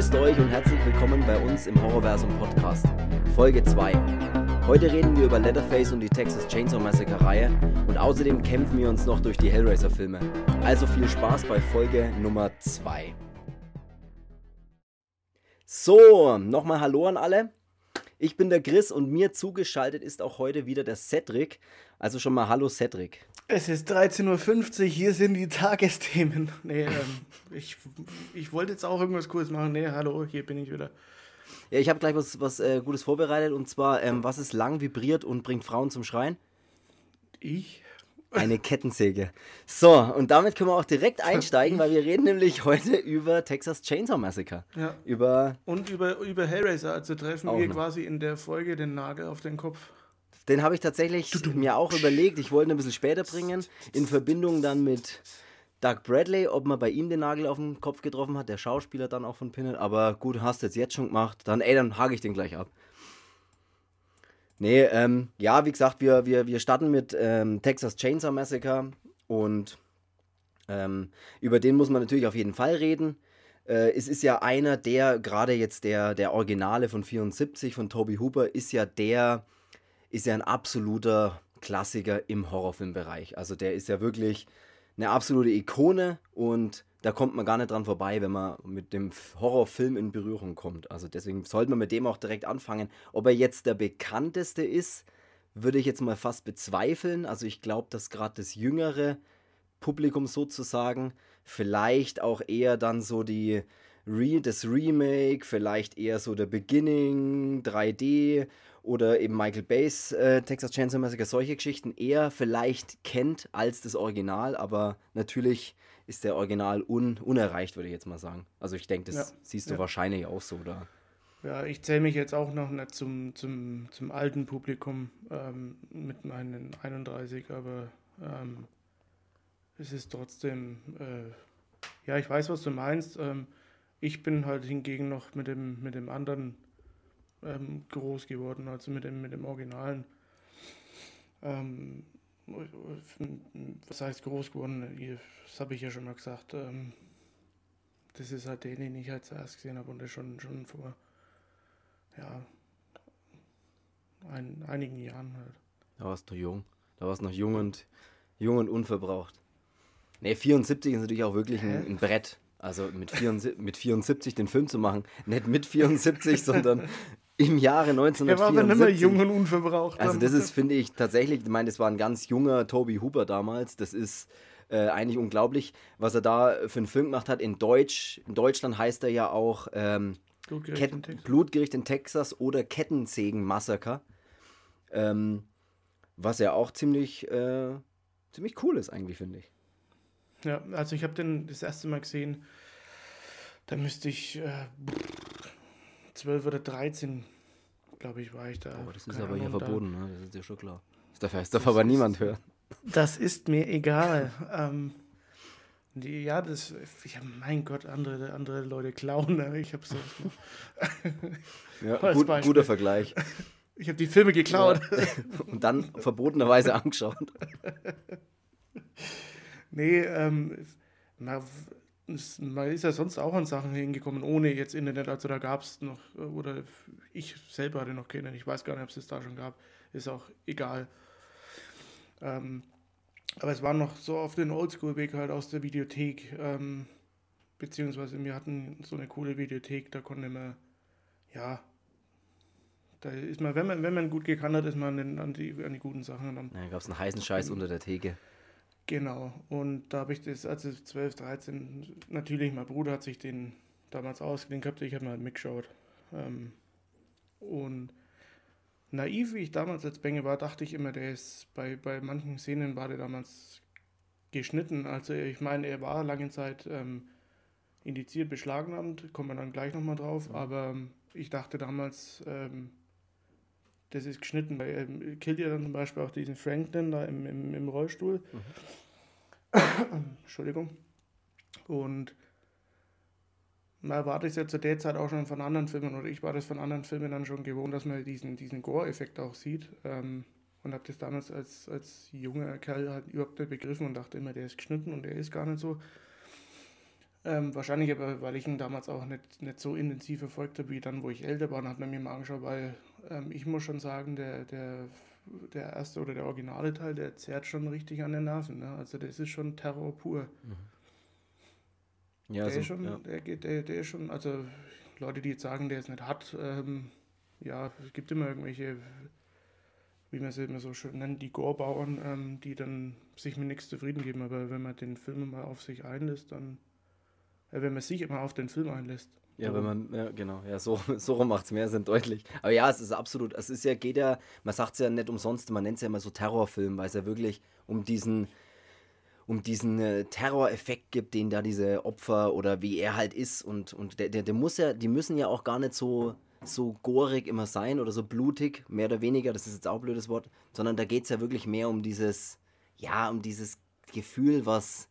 Grüßt euch und herzlich willkommen bei uns im Horrorversum Podcast, Folge 2. Heute reden wir über Leatherface und die Texas Chainsaw Massacre Reihe und außerdem kämpfen wir uns noch durch die Hellraiser Filme. Also viel Spaß bei Folge Nummer 2. So, nochmal Hallo an alle. Ich bin der Chris und mir zugeschaltet ist auch heute wieder der Cedric. Also schon mal Hallo Cedric. Es ist 13.50 Uhr, hier sind die Tagesthemen. Nee, ähm, ich, ich wollte jetzt auch irgendwas Cooles machen. Nee, hallo, hier bin ich wieder. Ja, ich habe gleich was, was äh, Gutes vorbereitet und zwar, ähm, was ist lang, vibriert und bringt Frauen zum Schreien? Ich? Eine Kettensäge. So, und damit können wir auch direkt einsteigen, weil wir reden nämlich heute über Texas Chainsaw Massacre. Ja. Über. Und über, über Hellraiser. Also treffen wir noch. quasi in der Folge den Nagel auf den Kopf. Den habe ich tatsächlich mir auch überlegt. Ich wollte ihn ein bisschen später bringen, in Verbindung dann mit Doug Bradley, ob man bei ihm den Nagel auf den Kopf getroffen hat, der Schauspieler dann auch von Pinhead. Aber gut, hast du jetzt jetzt schon gemacht, dann ey, dann hake ich den gleich ab. Nee, ähm, ja, wie gesagt, wir, wir, wir starten mit ähm, Texas Chainsaw Massacre und ähm, über den muss man natürlich auf jeden Fall reden. Äh, es ist ja einer der, gerade jetzt der, der Originale von 74 von Toby Hooper, ist ja der, ist ja ein absoluter Klassiker im Horrorfilmbereich. Also der ist ja wirklich eine absolute Ikone und da kommt man gar nicht dran vorbei, wenn man mit dem Horrorfilm in Berührung kommt. Also deswegen sollte man mit dem auch direkt anfangen. Ob er jetzt der bekannteste ist, würde ich jetzt mal fast bezweifeln. Also ich glaube, dass gerade das jüngere Publikum sozusagen vielleicht auch eher dann so die Re das Remake, vielleicht eher so der Beginning 3D oder eben Michael Bay's äh, Texas Chainsaw Massacre, solche Geschichten eher vielleicht kennt als das Original, aber natürlich ist der Original un unerreicht, würde ich jetzt mal sagen. Also ich denke, das Ja, siehst du wahrscheinlich auch so, oder? Ja, ich zähle mich jetzt auch noch nicht zum, zum, zum alten Publikum ähm, mit meinen 31, aber ähm, es ist trotzdem, äh, ja, ich weiß, was du meinst. Ähm, ich bin halt hingegen noch mit dem, mit dem anderen ähm, groß geworden, also mit dem, mit dem Originalen. Was heißt groß geworden? Das habe ich ja schon mal gesagt. Ähm, das ist halt den, den ich halt zuerst gesehen habe und das schon, schon vor ja, ein, einigen Jahren halt. Da warst du jung. Da warst du noch jung und, jung und unverbraucht. Ne, 74 ist natürlich auch wirklich ein, ein Brett. Also mit 74, mit 74 den Film zu machen. Nicht mit 74, sondern im Jahre Er war aber nicht mehr 1974. jung und unverbraucht. Also das ist, finde ich, tatsächlich, ich meine, das war ein ganz junger Toby Hooper damals. Das ist äh, eigentlich unglaublich, was er da für einen Film gemacht hat. In Deutsch, in Deutschland heißt er ja auch ähm, Blutgericht in Texas. Blutgericht in Texas oder Kettensägen-Massaker. Ähm, was ja auch ziemlich, äh, ziemlich cool ist eigentlich, finde ich. Ja, also ich habe den das erste Mal gesehen, da müsste ich äh, 12 oder 13, glaube ich, war ich da. Aber das ist aber hier verboten, ne? das ist ja schon klar. Das darf, das darf aber niemand hören. Das ist mir egal. ähm, die, ja, das, ja, mein Gott, andere, andere Leute klauen. ne? Ich habe so, Ja, gut, guter Vergleich. ich habe die Filme geklaut. Und dann verbotenerweise angeschaut. Nee, ähm, man, es- ist ja sonst auch an Sachen hingekommen, ohne jetzt Internet. Also da gab es noch, äh, oder ich selber hatte noch keinen. Ich weiß gar nicht, ob es das da schon gab. Ist auch egal. Ähm, aber es war noch so auf den Oldschool-Weg halt aus der Videothek. Ähm, beziehungsweise wir hatten so eine coole Videothek, da konnte man, ja, da ist man, wenn man, wenn man gut gekannt hat, ist man an, die, an die guten Sachen. Da gab es einen heißen Scheiß unter der Theke. Genau, und da habe ich das, also 12, 13, natürlich, mein Bruder hat sich den damals ausgeliehen gehabt, ich habe mal mitgeschaut. Ähm, und naiv, wie ich damals als Benge war, dachte ich immer, der ist bei, bei manchen Szenen war der damals geschnitten. Also ich meine, er war lange Zeit ähm, indiziert, beschlagnahmt, kommen wir dann gleich nochmal drauf, aber ähm, ich dachte damals, ähm, das ist geschnitten, er ähm, killt ja dann zum Beispiel auch diesen Franklin da im, im, im Rollstuhl. Entschuldigung. Und man war das ja zu der Zeit auch schon von anderen Filmen, oder ich war das von anderen Filmen dann schon gewohnt, dass man diesen, diesen Gore-Effekt auch sieht. Ähm, und habe das damals als, als junger Kerl halt überhaupt nicht begriffen und dachte immer, der ist geschnitten und der ist gar nicht so. Ähm, wahrscheinlich aber, weil ich ihn damals auch nicht, nicht so intensiv verfolgt habe wie dann, wo ich älter war, und hat man mir mal angeschaut, weil ähm, ich muss schon sagen, der, der, der erste oder der originale Teil, der zerrt schon richtig an den Nerven. Ne? Also das ist schon Terror pur. Ja, der, so, ist schon, ja. der, geht- der, der ist schon, also Leute, die jetzt sagen, der es nicht hat, ähm, ja, es gibt immer irgendwelche, wie man sie immer so schön nennt, die Gorbauern, ähm, die dann sich mit nichts zufrieden geben. Aber wenn man den Film mal auf sich einlässt, dann, äh, wenn man sich immer auf den Film einlässt. Ja, wenn man, ja, genau, ja, so, so rum macht es mehr Sinn, deutlich. Aber ja, es ist absolut, es ist ja, geht ja, man sagt es ja nicht umsonst, man nennt es ja immer so Terrorfilm, weil es ja wirklich um diesen, um diesen äh, Terroreffekt gibt, den da diese Opfer oder wie er halt ist und, und der, der, der muss ja, die müssen ja auch gar nicht so, so gorig immer sein oder so blutig, mehr oder weniger, das ist jetzt auch ein blödes Wort, sondern da geht es ja wirklich mehr um dieses, ja, um dieses Gefühl, was,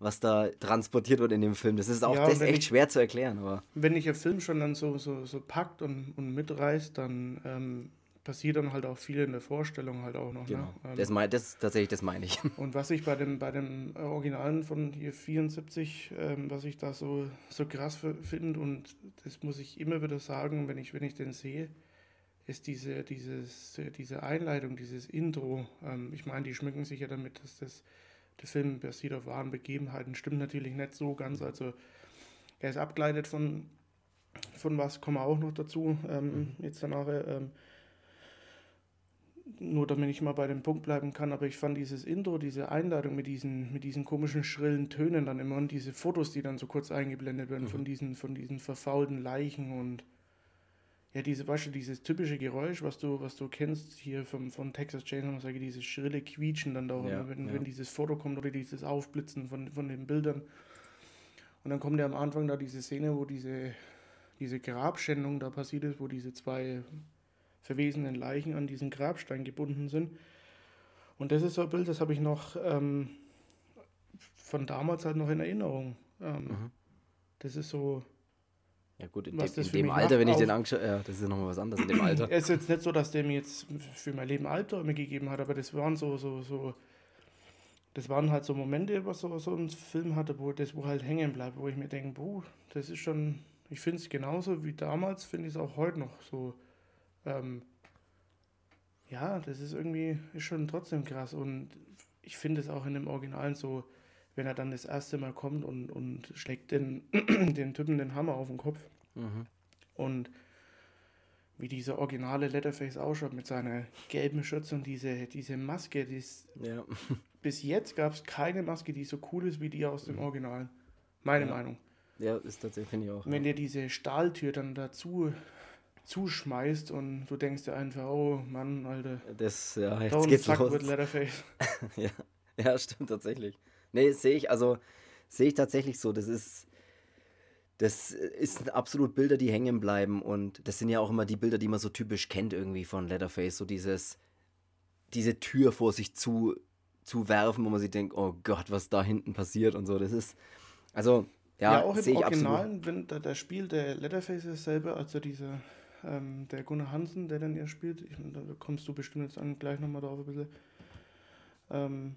was da transportiert wird in dem Film. Das ist auch Ja, das ist echt ich- schwer zu erklären, aber. Wenn dich der Film schon dann so, so, so packt und, und mitreißt, dann ähm, passiert dann halt auch viel in der Vorstellung halt auch noch. Genau. Ne? Ähm, Das, mein, das tatsächlich, das meine ich. Und was ich bei dem, bei dem äh, Originalen von hier 74, ähm, was ich da so, so krass finde, und das muss ich immer wieder sagen, wenn ich, wenn ich den sehe, ist diese, dieses, diese Einleitung, dieses Intro. Ähm, ich meine, die schmücken sich ja damit, dass das, der Film basiert auf wahren Begebenheiten. Stimmt natürlich nicht so ganz. Also er ist abgeleitet von, von was, kommen wir auch noch dazu, ähm, jetzt danach. Ähm, nur damit ich mal bei dem Punkt bleiben kann, aber ich fand dieses Intro, diese Einladung mit diesen, mit diesen komischen schrillen Tönen dann immer und diese Fotos, die dann so kurz eingeblendet werden von diesen, von diesen verfaulten Leichen und ja, diese, du, dieses typische Geräusch, was du, was du kennst hier vom, von Texas Chainsaw sage dieses schrille Quietschen dann da, Ja, wenn, ja. wenn dieses Foto kommt oder dieses Aufblitzen von, von den Bildern. Und dann kommt ja am Anfang da diese Szene, wo diese, diese Grabschändung da passiert ist, wo diese zwei verwesenen Leichen an diesen Grabstein gebunden sind. Und das ist so ein Bild, das habe ich noch ähm, von damals halt noch in Erinnerung. Ähm, Mhm. Das ist so, Ja gut, in, das in dem Alter, macht, wenn ich den angeschaut ja, das ist nochmal was anderes in dem Alter. es ist jetzt nicht so, dass der mir jetzt für mein Leben Albträume gegeben hat, aber das waren so, so, so, das waren halt so Momente, was so, so ein Film hatte, wo das wo halt hängen bleibt, wo ich mir denke, boah, das ist schon, ich finde es genauso wie damals, finde ich es auch heute noch so, ähm, ja, das ist irgendwie, ist schon trotzdem krass und ich finde es auch in dem Originalen so, wenn er dann das erste Mal kommt und, und schlägt den, den Typen den Hammer auf den Kopf Mhm. und wie dieser originale Letterface ausschaut mit seiner gelben Schürze und diese, diese Maske, die ist, Ja. bis jetzt gab es keine Maske, die so cool ist wie die aus dem Originalen. Meine Ja. Meinung. ja, ist tatsächlich, finde ich auch. Wenn dir diese Stahltür dann dazu zuschmeißt und du denkst dir einfach, oh Mann, Alter, Das, ja, jetzt geht's los. Letterface. ja. ja, stimmt tatsächlich. Nee, sehe ich, also sehe ich tatsächlich so. Das ist, das ist absolut Bilder, die hängen bleiben und das sind ja auch immer die Bilder, die man so typisch kennt irgendwie von Leatherface, so dieses, diese Tür vor sich zu, zu werfen, wo man sich denkt, oh Gott, was da hinten passiert und so. Das ist, also, ja, Ja, auch im. Originalen, wenn da, da spielt der Letterface dasselbe, also dieser, ähm, der Gunnar Hansen, der dann ja spielt, ich, da kommst du bestimmt jetzt an, gleich nochmal drauf ein bisschen. Ähm,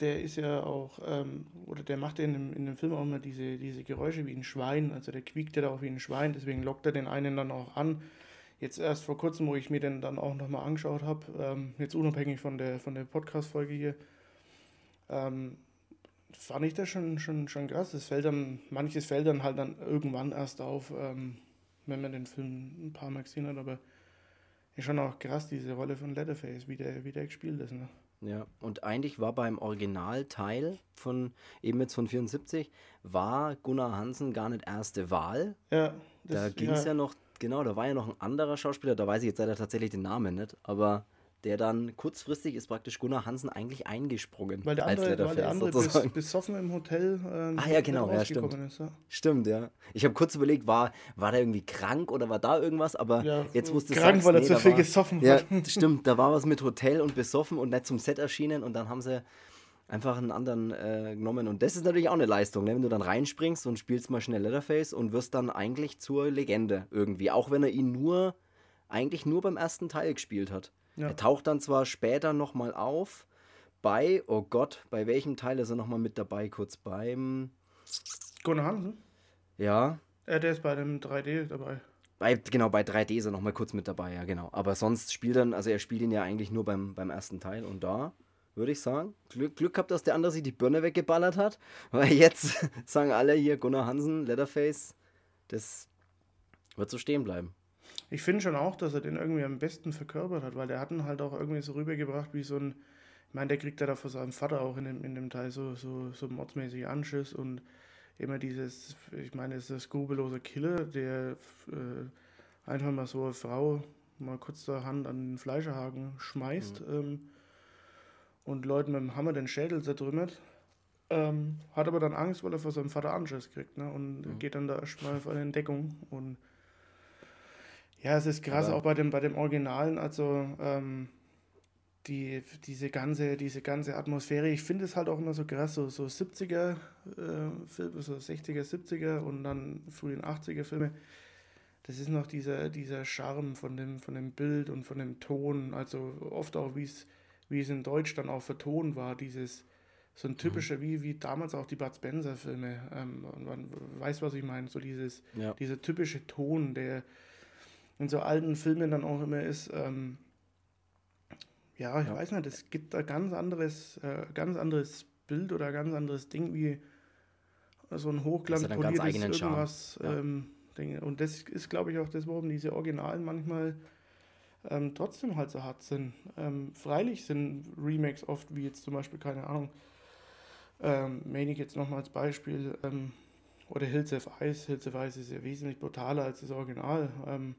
der ist ja auch, ähm, oder der macht ja in dem, in dem Film auch immer diese, diese Geräusche wie ein Schwein, also der quiekt ja da auch wie ein Schwein, deswegen lockt er den einen dann auch an. Jetzt erst vor kurzem, wo ich mir den dann auch nochmal angeschaut habe, ähm, jetzt unabhängig von der, von der Podcast-Folge hier, ähm, fand ich das schon, schon, schon krass. Das fällt dann, manches fällt dann halt dann irgendwann erst auf, ähm, wenn man den Film ein paar Mal gesehen hat, aber ist schon auch krass, diese Rolle von Leatherface, wie der, wie der gespielt ist. Ne? Ja, und eigentlich war beim Originalteil von eben jetzt von 74, war Gunnar Hansen gar nicht erste Wahl. Ja, Da das, ging es ja. noch, genau, da war ja noch ein anderer Schauspieler, da weiß ich jetzt leider tatsächlich den Namen nicht, aber der dann kurzfristig ist praktisch Gunnar Hansen eigentlich eingesprungen. Weil der als andere, weil der andere bis, besoffen im Hotel ähm, Ah, ja, genau, ja, rausgekommen ist. Ja. Stimmt, ja. Ich habe kurz überlegt, war, war der irgendwie krank oder war da irgendwas, aber Ja, jetzt musste krank, weil er zu viel war, gesoffen Ja, hat. stimmt, da war was mit Hotel und besoffen und nicht zum Set erschienen und dann haben sie einfach einen anderen äh, genommen. Und das ist natürlich auch eine Leistung, ne? wenn du dann reinspringst und spielst mal schnell Leatherface und wirst dann eigentlich zur Legende irgendwie. Auch wenn er ihn nur, eigentlich nur beim ersten Teil gespielt hat. Ja. Er taucht dann zwar später nochmal auf bei, oh Gott, bei welchem Teil ist er nochmal mit dabei? Kurz beim, Gunnar Hansen? Ja. Ja, der ist bei dem 3D dabei. Bei, genau, bei 3D ist er nochmal kurz mit dabei, ja, genau. Aber sonst spielt er, also er spielt ihn ja eigentlich nur beim, beim ersten Teil und da würde ich sagen, Glück, Glück gehabt, dass der andere sich die Birne weggeballert hat, weil jetzt sagen alle hier Gunnar Hansen, Leatherface, das wird so stehen bleiben. Ich finde schon auch, dass er den irgendwie am besten verkörpert hat, weil der hat ihn halt auch irgendwie so rübergebracht wie so ein, ich meine, der kriegt ja da von seinem Vater auch in dem, in dem Teil so, so, so mordsmäßig Anschiss und immer dieses, ich meine, es ist ein skrupellose Killer, der äh, einfach mal so eine Frau mal kurz der Hand an den Fleischerhaken schmeißt mhm. ähm, und Leuten mit dem Hammer den Schädel zertrümmert. Ähm, hat aber dann Angst, weil er von seinem Vater Anschiss kriegt ne? und mhm. geht dann da erstmal auf eine Entdeckung und ja, es ist krass, aber auch bei dem, bei dem Originalen, also ähm, die, diese, ganze, diese ganze Atmosphäre, ich finde es halt auch immer so krass, so, so 70er äh, Filme, so 60er, 70er und dann frühen 80er Filme. Das ist noch dieser, dieser Charme von dem, von dem Bild und von dem Ton, also oft auch, wie es wie es in Deutsch dann auch vertont war, dieses so ein typischer, mhm. wie, wie damals auch die Bud Spencer-Filme, ähm, man weiß, was ich meine, so dieses, ja. dieser typische Ton, der in so alten Filmen dann auch immer ist, ähm, ja, ich ja. weiß nicht, es gibt da ganz anderes, äh, ganz anderes Bild oder ganz anderes Ding wie so ein hochglanzpoliertes irgendwas. Ja. Ähm, Ding. Und das ist, glaube ich, auch das, warum diese Originalen manchmal ähm, trotzdem halt so hart sind. Ähm, freilich sind Remakes oft, wie jetzt zum Beispiel, keine Ahnung, ähm, Manic jetzt nochmal als Beispiel, ähm, oder Hills of Ice. Hills of Ice ist ja wesentlich brutaler als das Original. Ähm.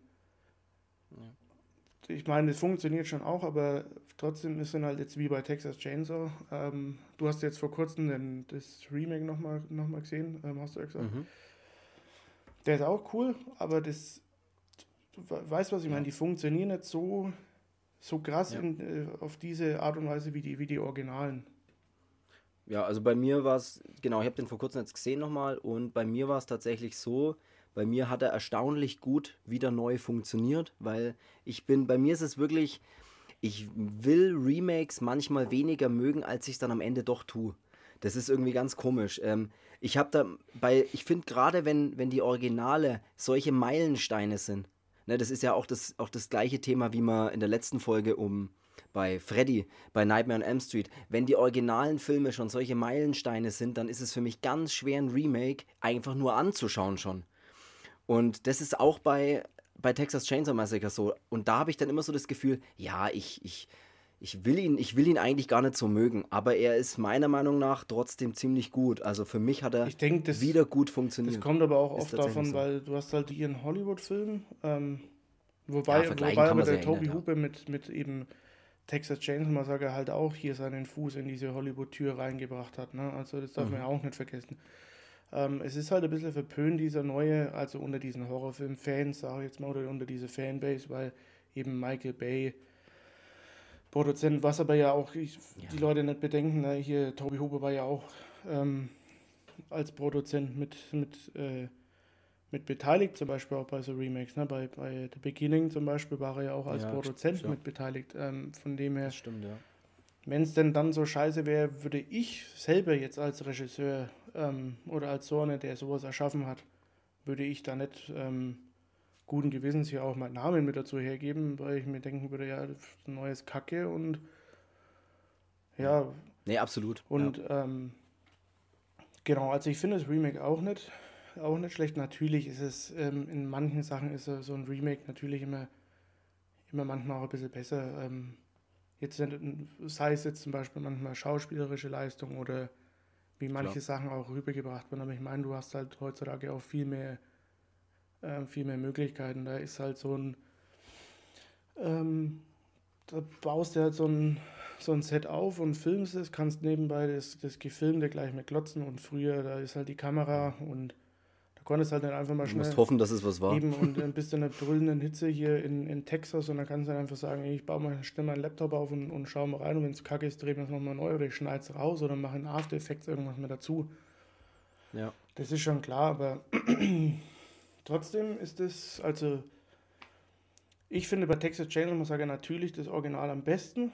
Ich meine, es funktioniert schon auch, aber trotzdem ist es halt jetzt wie bei Texas Chainsaw. Ähm, du hast jetzt vor kurzem den, das Remake nochmal noch mal gesehen, ähm, hast du ja gesagt. Mhm. Der ist auch cool, aber das, du weißt, was ich meine, die funktionieren nicht so, so krass ja. in, äh, auf diese Art und Weise wie die, wie die Originalen. Ja, also bei mir war es, genau, ich habe den vor kurzem jetzt gesehen nochmal und bei mir war es tatsächlich so, bei mir hat er erstaunlich gut wieder neu funktioniert, weil ich bin, bei mir ist es wirklich, ich will Remakes manchmal weniger mögen, als ich es dann am Ende doch tue. Das ist irgendwie ganz komisch. Ähm, ich habe da bei, ich finde gerade, wenn, wenn die Originale solche Meilensteine sind, ne, das ist ja auch das, auch das gleiche Thema, wie man in der letzten Folge um bei Freddy, bei Nightmare on Elm Street, wenn die originalen Filme schon solche Meilensteine sind, dann ist es für mich ganz schwer, ein Remake einfach nur anzuschauen schon. Und das ist auch bei, bei Texas Chainsaw Massacre so. Und da habe ich dann immer so das Gefühl, ja, ich, ich, ich, will ihn, ich will ihn eigentlich gar nicht so mögen, aber er ist meiner Meinung nach trotzdem ziemlich gut. Also für mich hat er denk, das, wieder gut funktioniert. Das kommt aber auch oft davon, so. weil du hast halt hier einen Hollywood-Film, ähm, wobei, ja, wobei aber der Toby Hooper ja. mit, mit eben Texas Chainsaw Massacre halt auch hier seinen Fuß in diese Hollywood-Tür reingebracht hat. Ne? Also das darf mhm. man ja auch nicht vergessen. Ähm, es ist halt ein bisschen verpönt, dieser neue, also unter diesen Horrorfilm-Fans, sage ich jetzt mal, oder unter diese Fanbase, weil eben Michael Bay Produzent, was aber ja auch ich, ja. die Leute nicht bedenken, ne? hier Toby Hooper war ja auch ähm, als Produzent mit, mit, äh, mit beteiligt, zum Beispiel auch bei so Remakes. Ne? Bei, bei The Beginning zum Beispiel war er ja auch als ja, Produzent stimmt, mit beteiligt. Ähm, von dem her. Das stimmt, ja. Wenn es denn dann so scheiße wäre, würde ich selber jetzt als Regisseur ähm, oder als so einer, der sowas erschaffen hat, würde ich da nicht ähm, guten Gewissens hier auch meinen Namen mit dazu hergeben, weil ich mir denken würde, ja, ein neues Kacke und ja. Nee, absolut. Und ja. ähm, genau, also ich finde das Remake auch nicht, auch nicht schlecht. Natürlich ist es, ähm, in manchen Sachen ist so ein Remake natürlich immer, immer manchmal auch ein bisschen besser. Ähm, jetzt sei es jetzt zum Beispiel manchmal schauspielerische Leistung oder wie manche Klar. Sachen auch rübergebracht werden. Aber ich meine, du hast halt heutzutage auch viel mehr, äh, viel mehr Möglichkeiten. Da ist halt so ein, ähm, da baust du halt so ein, so ein Set auf und filmst es, kannst nebenbei das, das Gefilmte gleich mit klotzen und früher, da ist halt die Kamera und konntest halt nicht einfach mal schnell. Du musst hoffen, dass es was war. Eben, und dann bist du in der brüllenden Hitze hier in, in Texas und dann kannst du dann einfach sagen, ich baue mal schnell meinen Laptop auf und, und schau mal rein und wenn es kacke ist, drehen wir es nochmal neu oder ich schneide es raus oder mache in After Effects irgendwas mehr dazu. Ja. Das ist schon klar, aber trotzdem ist es, also ich finde bei Texas Chainsaw Massacre natürlich das Original am besten.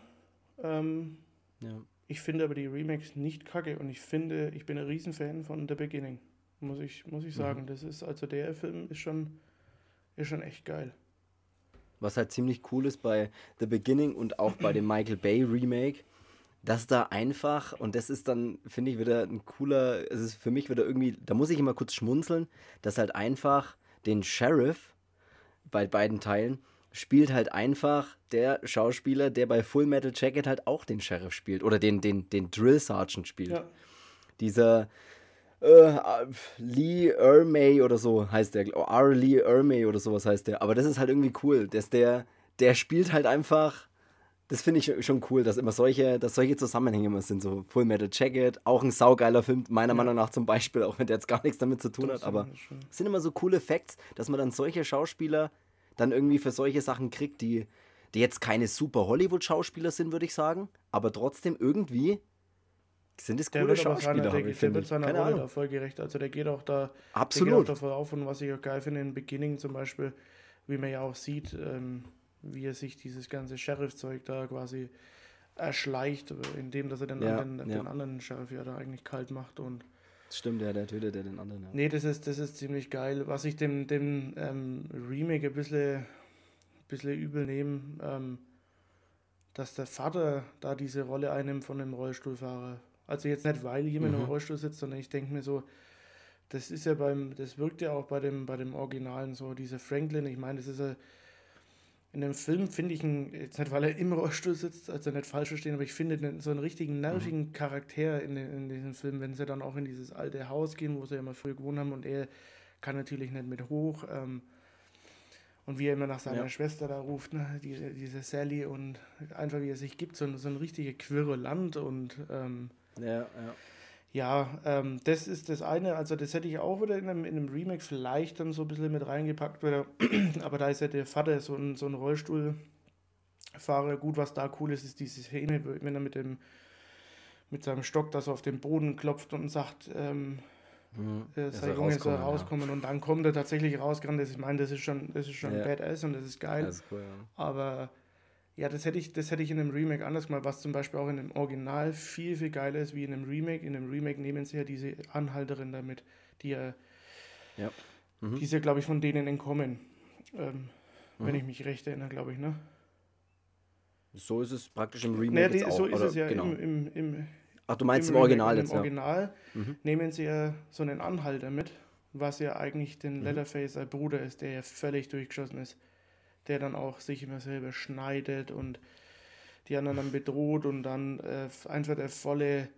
Ähm, ja. Ich finde aber die Remakes nicht kacke und ich finde, ich bin ein Riesenfan von The Beginning. Muss ich, muss ich sagen. Mhm. Das ist, also der Film ist schon, ist schon echt geil. Was halt ziemlich cool ist bei The Beginning und auch bei dem Michael Bay Remake, dass da einfach, und das ist dann, finde ich, wieder ein cooler, es ist für mich wieder irgendwie, da muss ich immer kurz schmunzeln, dass halt einfach den Sheriff bei beiden Teilen spielt halt einfach der Schauspieler, der bei Full Metal Jacket halt auch den Sheriff spielt oder den, den, den Drill Sergeant spielt. Ja. Dieser äh, Lee Ermey oder so heißt der, R. Lee Ermey oder sowas heißt der. Aber das ist halt irgendwie cool, dass der, der spielt halt einfach das finde ich schon cool, dass immer solche, dass solche Zusammenhänge immer sind. So Full Metal Jacket, auch ein saugeiler Film, meiner ja. Meinung nach zum Beispiel, auch wenn der jetzt gar nichts damit zu tun das hat. Aber es sind immer so coole Facts, dass man dann solche Schauspieler dann irgendwie für solche Sachen kriegt, die, die jetzt keine super Hollywood-Schauspieler sind, würde ich sagen, aber trotzdem irgendwie sind es coole Schauspieler. Seiner, der, ich, der wird seiner Keine Rolle da voll gerecht. Also der geht auch da, Absolut. Der davon auf und was ich auch geil finde in Beginning zum Beispiel, wie man ja auch sieht, ähm, wie er sich dieses ganze Sheriff-Zeug da quasi erschleicht, indem dass er den, ja, anderen, ja. den anderen Sheriff ja da eigentlich kalt macht und Stimmt, ja, der tötet ja den anderen. Ja. Nee, das ist, das ist ziemlich geil. Was ich dem, dem ähm, Remake ein bisschen, bisschen übel nehme, ähm, dass der Vater da diese Rolle einnimmt von dem Rollstuhlfahrer. Also jetzt nicht, weil jemand mhm. im Rollstuhl sitzt, sondern ich denke mir so, das ist ja beim, das wirkt ja auch bei dem, bei dem Originalen so, dieser Franklin, ich meine, das ist ja in dem Film finde ich ihn, jetzt nicht weil er im Rollstuhl sitzt, also nicht falsch verstehen, aber ich finde so einen richtigen nervigen mhm. Charakter in, in diesem Film, wenn sie dann auch in dieses alte Haus gehen, wo sie ja mal früher gewohnt haben und er kann natürlich nicht mit hoch. Ähm, und wie er immer nach seiner ja. Schwester da ruft, ne, diese, diese Sally und einfach wie er sich gibt, so, so ein richtiger Quirlant und ähm, ja, ja. Ja, ähm, das ist das eine. Also, das hätte ich auch wieder in einem, in einem Remake vielleicht dann so ein bisschen mit reingepackt. Wieder. Aber da ist ja der Vater so ein, so ein Rollstuhlfahrer. Gut, was da cool ist, ist diese Szene, wenn er mit, dem, mit seinem Stock das auf den Boden klopft und sagt, ähm, mhm. äh, sei Junge soll rauskommen. Ja. Und dann kommt er tatsächlich rausgerannt. Ich meine, das ist schon, das ist schon ja. badass und das ist geil. Das ist cool, ja. Aber ja, das hätte ich, das hätte ich in einem Remake anders gemacht, was zum Beispiel auch in einem Original viel, viel geiler ist wie in einem Remake. In einem Remake nehmen sie ja diese Anhalterin damit, die ja, ja. Mhm. die ist ja, glaube ich, von denen entkommen. Ähm, mhm. Wenn ich mich recht erinnere, glaube ich, ne? So ist es praktisch im Remake. Nee, die, auch, so ist es ja genau. im, im, im Ach, du meinst im, im Original jetzt, Im Original mhm. nehmen sie ja so einen Anhalter mit, was ja eigentlich den mhm. Leatherface Bruder ist, der ja völlig durchgeschossen ist der dann auch sich immer selber schneidet und die anderen dann bedroht und dann äh, einfach der volle,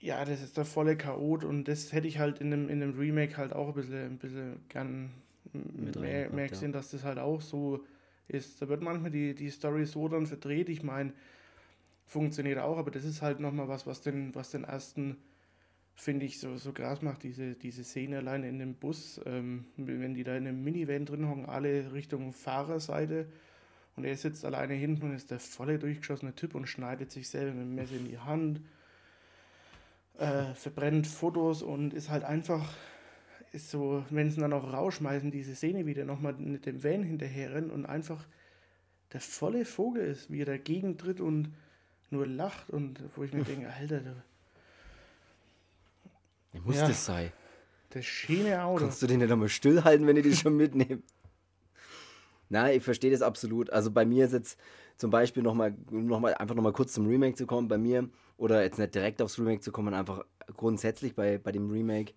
ja, das ist der volle Chaot und das hätte ich halt in einem, in einem Remake halt auch ein bisschen, ein bisschen gern mehr, mehr gesehen, ja. dass das halt auch so ist. Da wird manchmal die, die Story so dann verdreht, ich meine, funktioniert auch, aber das ist halt nochmal was, was den, was den ersten finde ich, so, so krass macht, diese, diese Szene allein in dem Bus, ähm, wenn die da in einem Minivan drin hocken, alle Richtung Fahrerseite. Und er sitzt alleine hinten und ist der volle durchgeschossene Typ und schneidet sich selber mit dem Messer in die Hand, äh, verbrennt Fotos und ist halt einfach, ist so, wenn sie dann auch rausschmeißen, diese Szene wieder nochmal mit dem Van hinterher rennt und einfach der volle Vogel ist, wie er dagegen tritt und nur lacht und wo ich mir denke, Alter, muss ja. das sein? Das schöne Auto. Kannst du den nicht einmal stillhalten, wenn ihr die schon mitnehmt? Nein, ich verstehe das absolut. Also bei mir ist jetzt zum Beispiel nochmal, noch mal, einfach nochmal kurz zum Remake zu kommen, bei mir, oder jetzt nicht direkt aufs Remake zu kommen, einfach grundsätzlich bei, bei dem Remake.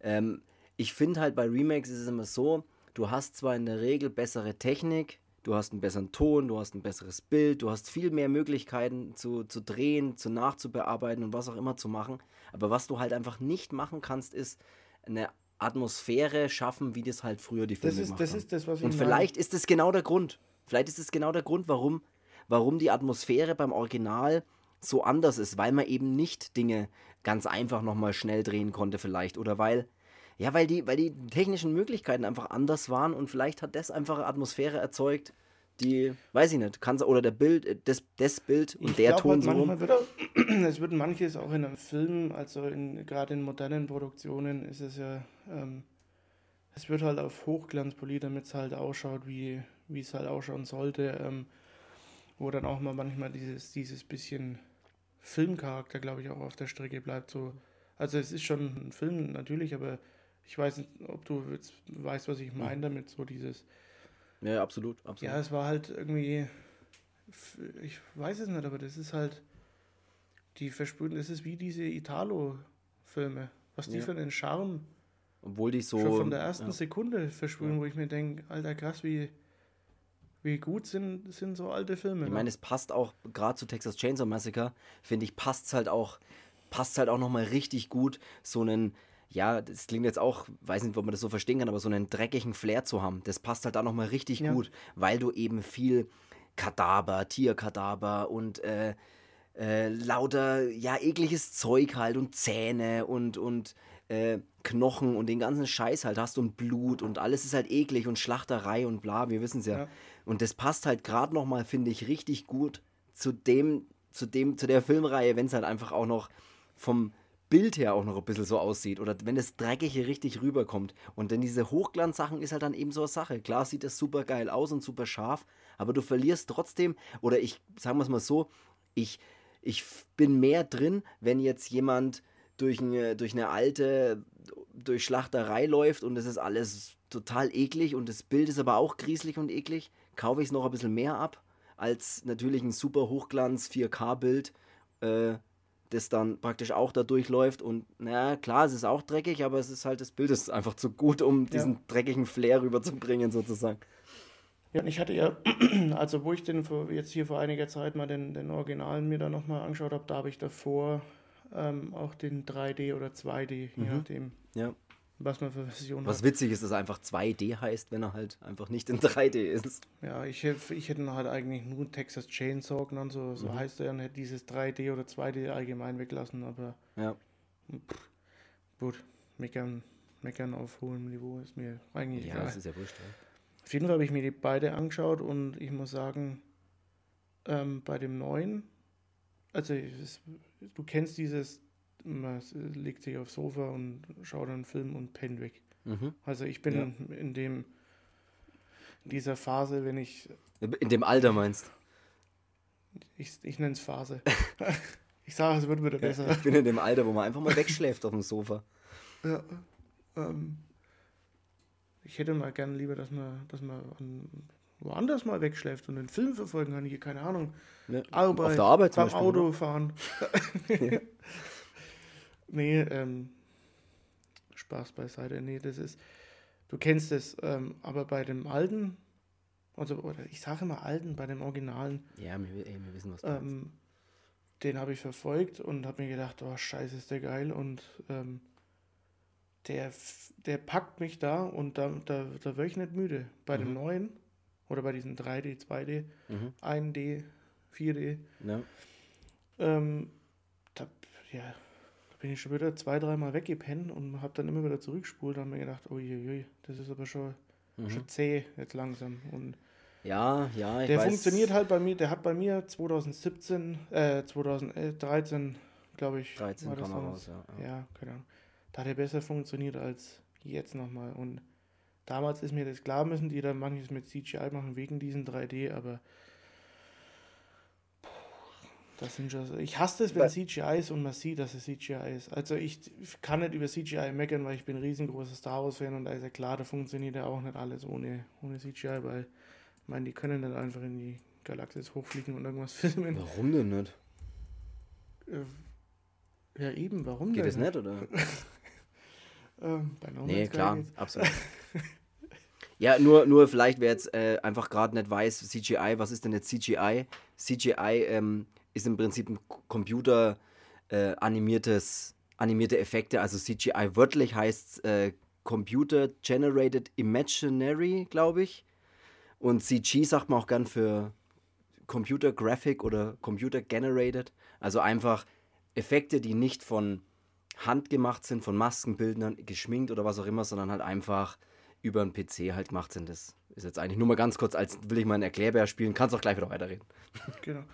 Ähm, ich finde halt bei Remakes ist es immer so, du hast zwar in der Regel bessere Technik, du hast einen besseren Ton, du hast ein besseres Bild, du hast viel mehr Möglichkeiten zu, zu drehen, zu nachzubearbeiten und was auch immer zu machen. Aber was du halt einfach nicht machen kannst, ist eine Atmosphäre schaffen, wie das halt früher die Filme das ist, gemacht das Ist das, was ich und vielleicht meine. ist das genau der Grund. Vielleicht ist es genau der Grund, warum, warum die Atmosphäre beim Original so anders ist, weil man eben nicht Dinge ganz einfach nochmal schnell drehen konnte vielleicht oder weil ja, weil die, weil die technischen Möglichkeiten einfach anders waren und vielleicht hat das einfach eine Atmosphäre erzeugt, die, weiß ich nicht, kann oder der Bild, äh, das, das Bild und ich der Ton halt so. Manchmal wird auch, es wird manches auch in einem Film, also in, gerade in modernen Produktionen ist es ja, ähm, es wird halt auf Hochglanz poliert, damit es halt ausschaut, wie, wie es halt ausschauen sollte, ähm, wo dann auch mal manchmal dieses, dieses bisschen Filmcharakter, glaube ich, auch auf der Strecke bleibt, so Also es ist schon ein Film natürlich, aber ich weiß nicht, ob du jetzt weißt, was ich meine damit, so dieses. Ja, absolut, absolut. Ja, es war halt irgendwie, ich weiß es nicht, aber das ist halt, die versprühen, das ist wie diese Italo-Filme, was die Ja. für einen Charme Obwohl die so. schon von der ersten ja. Sekunde versprühen, wo ich mir denke, alter krass, wie, wie gut sind, sind so alte Filme. Ich ne? meine, es passt auch, gerade zu Texas Chainsaw Massacre, finde ich, passt es halt auch, passt halt auch nochmal richtig gut, so einen, ja, das klingt jetzt auch, weiß nicht, ob man das so verstehen kann, aber so einen dreckigen Flair zu haben. Das passt halt da nochmal richtig Ja. gut, weil du eben viel Kadaver, Tierkadaver und äh, äh, lauter, ja, ekliges Zeug halt und Zähne und, und äh, Knochen und den ganzen Scheiß halt hast und Blut und alles ist halt eklig und Schlachterei und bla, wir wissen es ja. Ja. Und das passt halt gerade nochmal, finde ich, richtig gut zu dem, zu dem, zu der Filmreihe, wenn es halt einfach auch noch vom Bild her auch noch ein bisschen so aussieht oder wenn das Dreckige richtig rüberkommt. Und denn diese Hochglanzsachen ist halt dann eben so eine Sache. Klar sieht das super geil aus und super scharf, aber du verlierst trotzdem, oder ich, sagen wir es mal so, ich, ich bin mehr drin, wenn jetzt jemand durch eine, durch eine alte, durch Schlachterei läuft und es ist alles total eklig und das Bild ist aber auch grieselig und eklig, kaufe ich es noch ein bisschen mehr ab, als natürlich ein super Hochglanz 4K-Bild, äh, das dann praktisch auch da durchläuft und na klar, es ist auch dreckig, aber es ist halt, das Bild ist einfach zu gut, um diesen dreckigen Flair rüberzubringen sozusagen. Ja, und ich hatte ja, also wo ich den vor, jetzt hier vor einiger Zeit mal den, den Originalen mir dann nochmal angeschaut habe, da habe ich davor ähm, auch den 3D oder 2D, je Mhm. nachdem, Ja. Was man für Version Was hat. witzig ist, dass er einfach 2D heißt, wenn er halt einfach nicht in 3D ist. Ja, ich, ich hätte ihn halt eigentlich nur Texas Chainsaw genannt, so, Mhm. so heißt er, und hätte dieses 3D oder 2D allgemein weglassen, aber Ja. gut, meckern, meckern auf hohem Niveau ist mir eigentlich Ja, egal. das ist ja wurscht. Ja. Auf jeden Fall habe ich mir die beide angeschaut und ich muss sagen, ähm, bei dem neuen, also es, du kennst dieses, man legt sich aufs Sofa und schaut einen Film und pennt weg. Mhm. Also ich bin in dem dieser Phase, wenn ich, In dem Alter meinst ich, ich nenne es Phase. ich sage, es wird wieder besser. Ich bin in dem Alter, wo man einfach mal wegschläft auf dem Sofa. Ja, ähm, ich hätte mal gern lieber, dass man, dass man an, woanders mal wegschläft und den Film verfolgen kann. Hier, keine Ahnung. Ne? Arbeit, Auf der Arbeit zum beim Beispiel, Auto oder? fahren. nee, ähm, Spaß beiseite. Nee, das ist, du kennst es, ähm, aber bei dem alten, also, oder ich sage immer alten, bei dem Originalen, Ja, wir, ey, wir wissen, was du ähm, den habe ich verfolgt und habe mir gedacht, oh scheiße, ist der geil und ähm, der, der packt mich da und da, da, da wäre ich nicht müde. Bei dem Mhm. neuen oder bei diesen 3D, 2D, Mhm. 1D, 4D, Ja. ähm, da, ja, bin ich schon wieder zwei, dreimal weggepennt und habe dann immer wieder zurückgespult und habe mir gedacht, uiuiui, das ist aber schon, Mhm. schon zäh jetzt langsam. Und ja, ja, ich der weiß. funktioniert halt bei mir, der hat bei mir 2017, äh, 2013, glaube ich. 13 war das kam er raus, ja. ja. Ja, keine Ahnung. Da hat er besser funktioniert als jetzt nochmal. Und damals ist mir das klar, müssen die da manches mit CGI machen wegen diesen 3D, aber das sind schon so. Ich hasse es, wenn Weil- CGI ist und man sieht, dass es CGI ist. Also ich kann nicht über CGI meckern, weil ich bin ein riesengroßer Star Wars-Fan und da ist ja klar, da funktioniert ja auch nicht alles ohne, ohne CGI, weil ich meine, die können nicht einfach in die Galaxis hochfliegen und irgendwas filmen. Warum denn nicht? Äh, Ja, eben, warum Geht denn? das nicht, oder? Ähm, bei No Nee, klar, geht's. absolut. ja, nur, nur vielleicht, wer jetzt äh, einfach gerade nicht weiß, CGI, was ist denn jetzt CGI? CGI ähm, ist im Prinzip ein Computer äh, animiertes, animierte Effekte, also CGI wörtlich heißt äh, Computer Generated Imaginary, glaube ich. Und CG sagt man auch gern für Computer Graphic oder Computer Generated. Also einfach Effekte, die nicht von Hand gemacht sind, von Maskenbildnern, geschminkt oder was auch immer, sondern halt einfach über einen PC halt gemacht sind. Das ist jetzt eigentlich nur mal ganz kurz, als will ich mal einen Erklärbär spielen. Kannst auch gleich wieder weiterreden. Genau.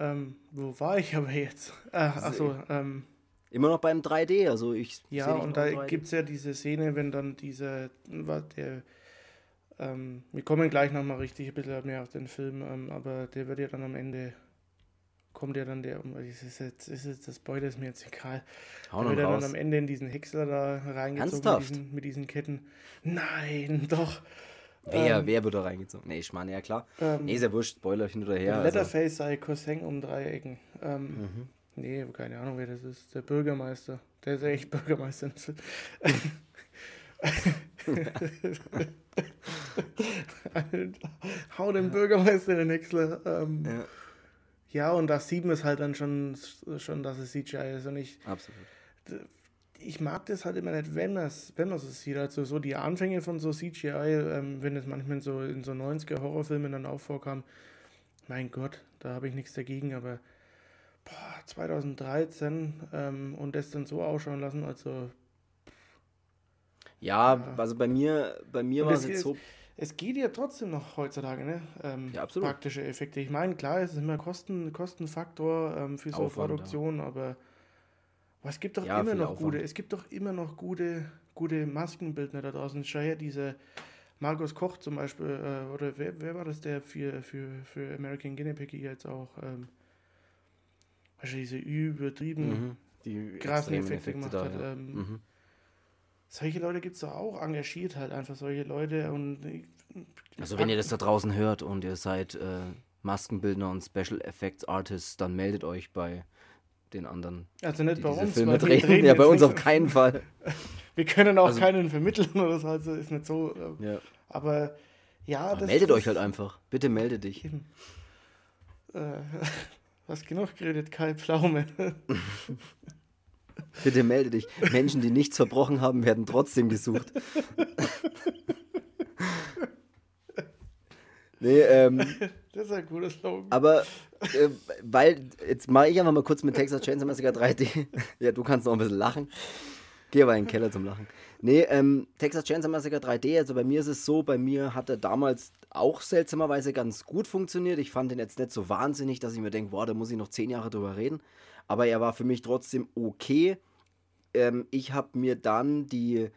Ähm, wo war ich aber jetzt? Äh, achso, ähm, Immer noch beim 3D, also ich. ja, und da im 3D. gibt es ja diese Szene, wenn dann dieser, was der, ähm, wir kommen gleich nochmal richtig ein bisschen mehr auf den Film, ähm, aber der wird ja dann am Ende kommt ja dann der, ist es jetzt, ist es, das Beute ist mir jetzt egal. Hau noch wird raus. dann am Ende in diesen Häcksler da reingezogen mit diesen, mit diesen Ketten. Nein, doch. Wer, Ähm, wer wird da reingezogen? Nee, ich meine, ja klar. Ähm, Nee, ist ja wurscht, Spoiler hin oder her. Also, Letterface sei Cousin um drei Ecken. Ähm, mhm. Nee, keine Ahnung, wer das ist. Der Bürgermeister. Der ist echt Bürgermeister. Hau den Bürgermeister in den Häcksler. Ähm, ja. ja, und da sieht man es halt dann schon, schon, dass es CGI ist. Und ich, absolut. Ich mag das halt immer nicht, wenn man es wenn man's so sieht. Also so die Anfänge von so CGI, ähm, wenn es manchmal in so, in so 90er Horrorfilmen dann auch vorkam, mein Gott, da habe ich nichts dagegen, aber boah, 2013 ähm, und das dann so ausschauen lassen, also Ja, Ja. also bei mir, bei mir war es jetzt so. es geht ja trotzdem noch heutzutage, ne? Ähm, Ja, absolut. Praktische Effekte. Ich meine, klar, es ist immer Kosten, Kostenfaktor ähm, für so Aufwand, ja. Produktion, aber, aber es gibt doch Ja, immer noch Aufwand. gute, es gibt doch immer noch gute, gute Maskenbildner da draußen. Schau her, diese Markus Koch zum Beispiel, äh, oder wer, wer war das, der für, für, für American Guinea Pig jetzt auch, ähm, du, diese übertrieben Mhm. Die krassen Effekte gemacht da, hat. ja. Ähm, Mhm. Solche Leute gibt es doch auch, engagiert halt einfach solche Leute und ich- Also wenn ihr das da draußen hört und ihr seid äh, Maskenbildner und Special Effects Artists, dann meldet euch bei den anderen, Also nicht bei uns, Filme drehen. drehen Ja, bei uns auf keinen Fall. Wir können auch Also- keinen vermitteln oder so, also ist nicht so. äh, Ja. Aber ja, Aber das meldet das, euch halt einfach. Bitte melde dich. Eben. Äh, hast genug geredet, Kai Pflaume. Bitte melde dich. Menschen, die nichts verbrochen haben, werden trotzdem gesucht. nee, ähm, Das ist ein guter Slogan. aber äh, weil, jetzt mache ich einfach mal kurz mit Texas Chainsaw Massacre 3D. ja, du kannst noch ein bisschen lachen. Geh aber in den Keller zum Lachen. Nee, ähm, Texas Chainsaw Massacre 3D, also bei mir ist es so, bei mir hat er damals auch seltsamerweise ganz gut funktioniert. Ich fand ihn jetzt nicht so wahnsinnig, dass ich mir denke, boah, da muss ich noch zehn Jahre drüber reden. Aber er war für mich trotzdem okay. Ähm, ich habe mir dann die,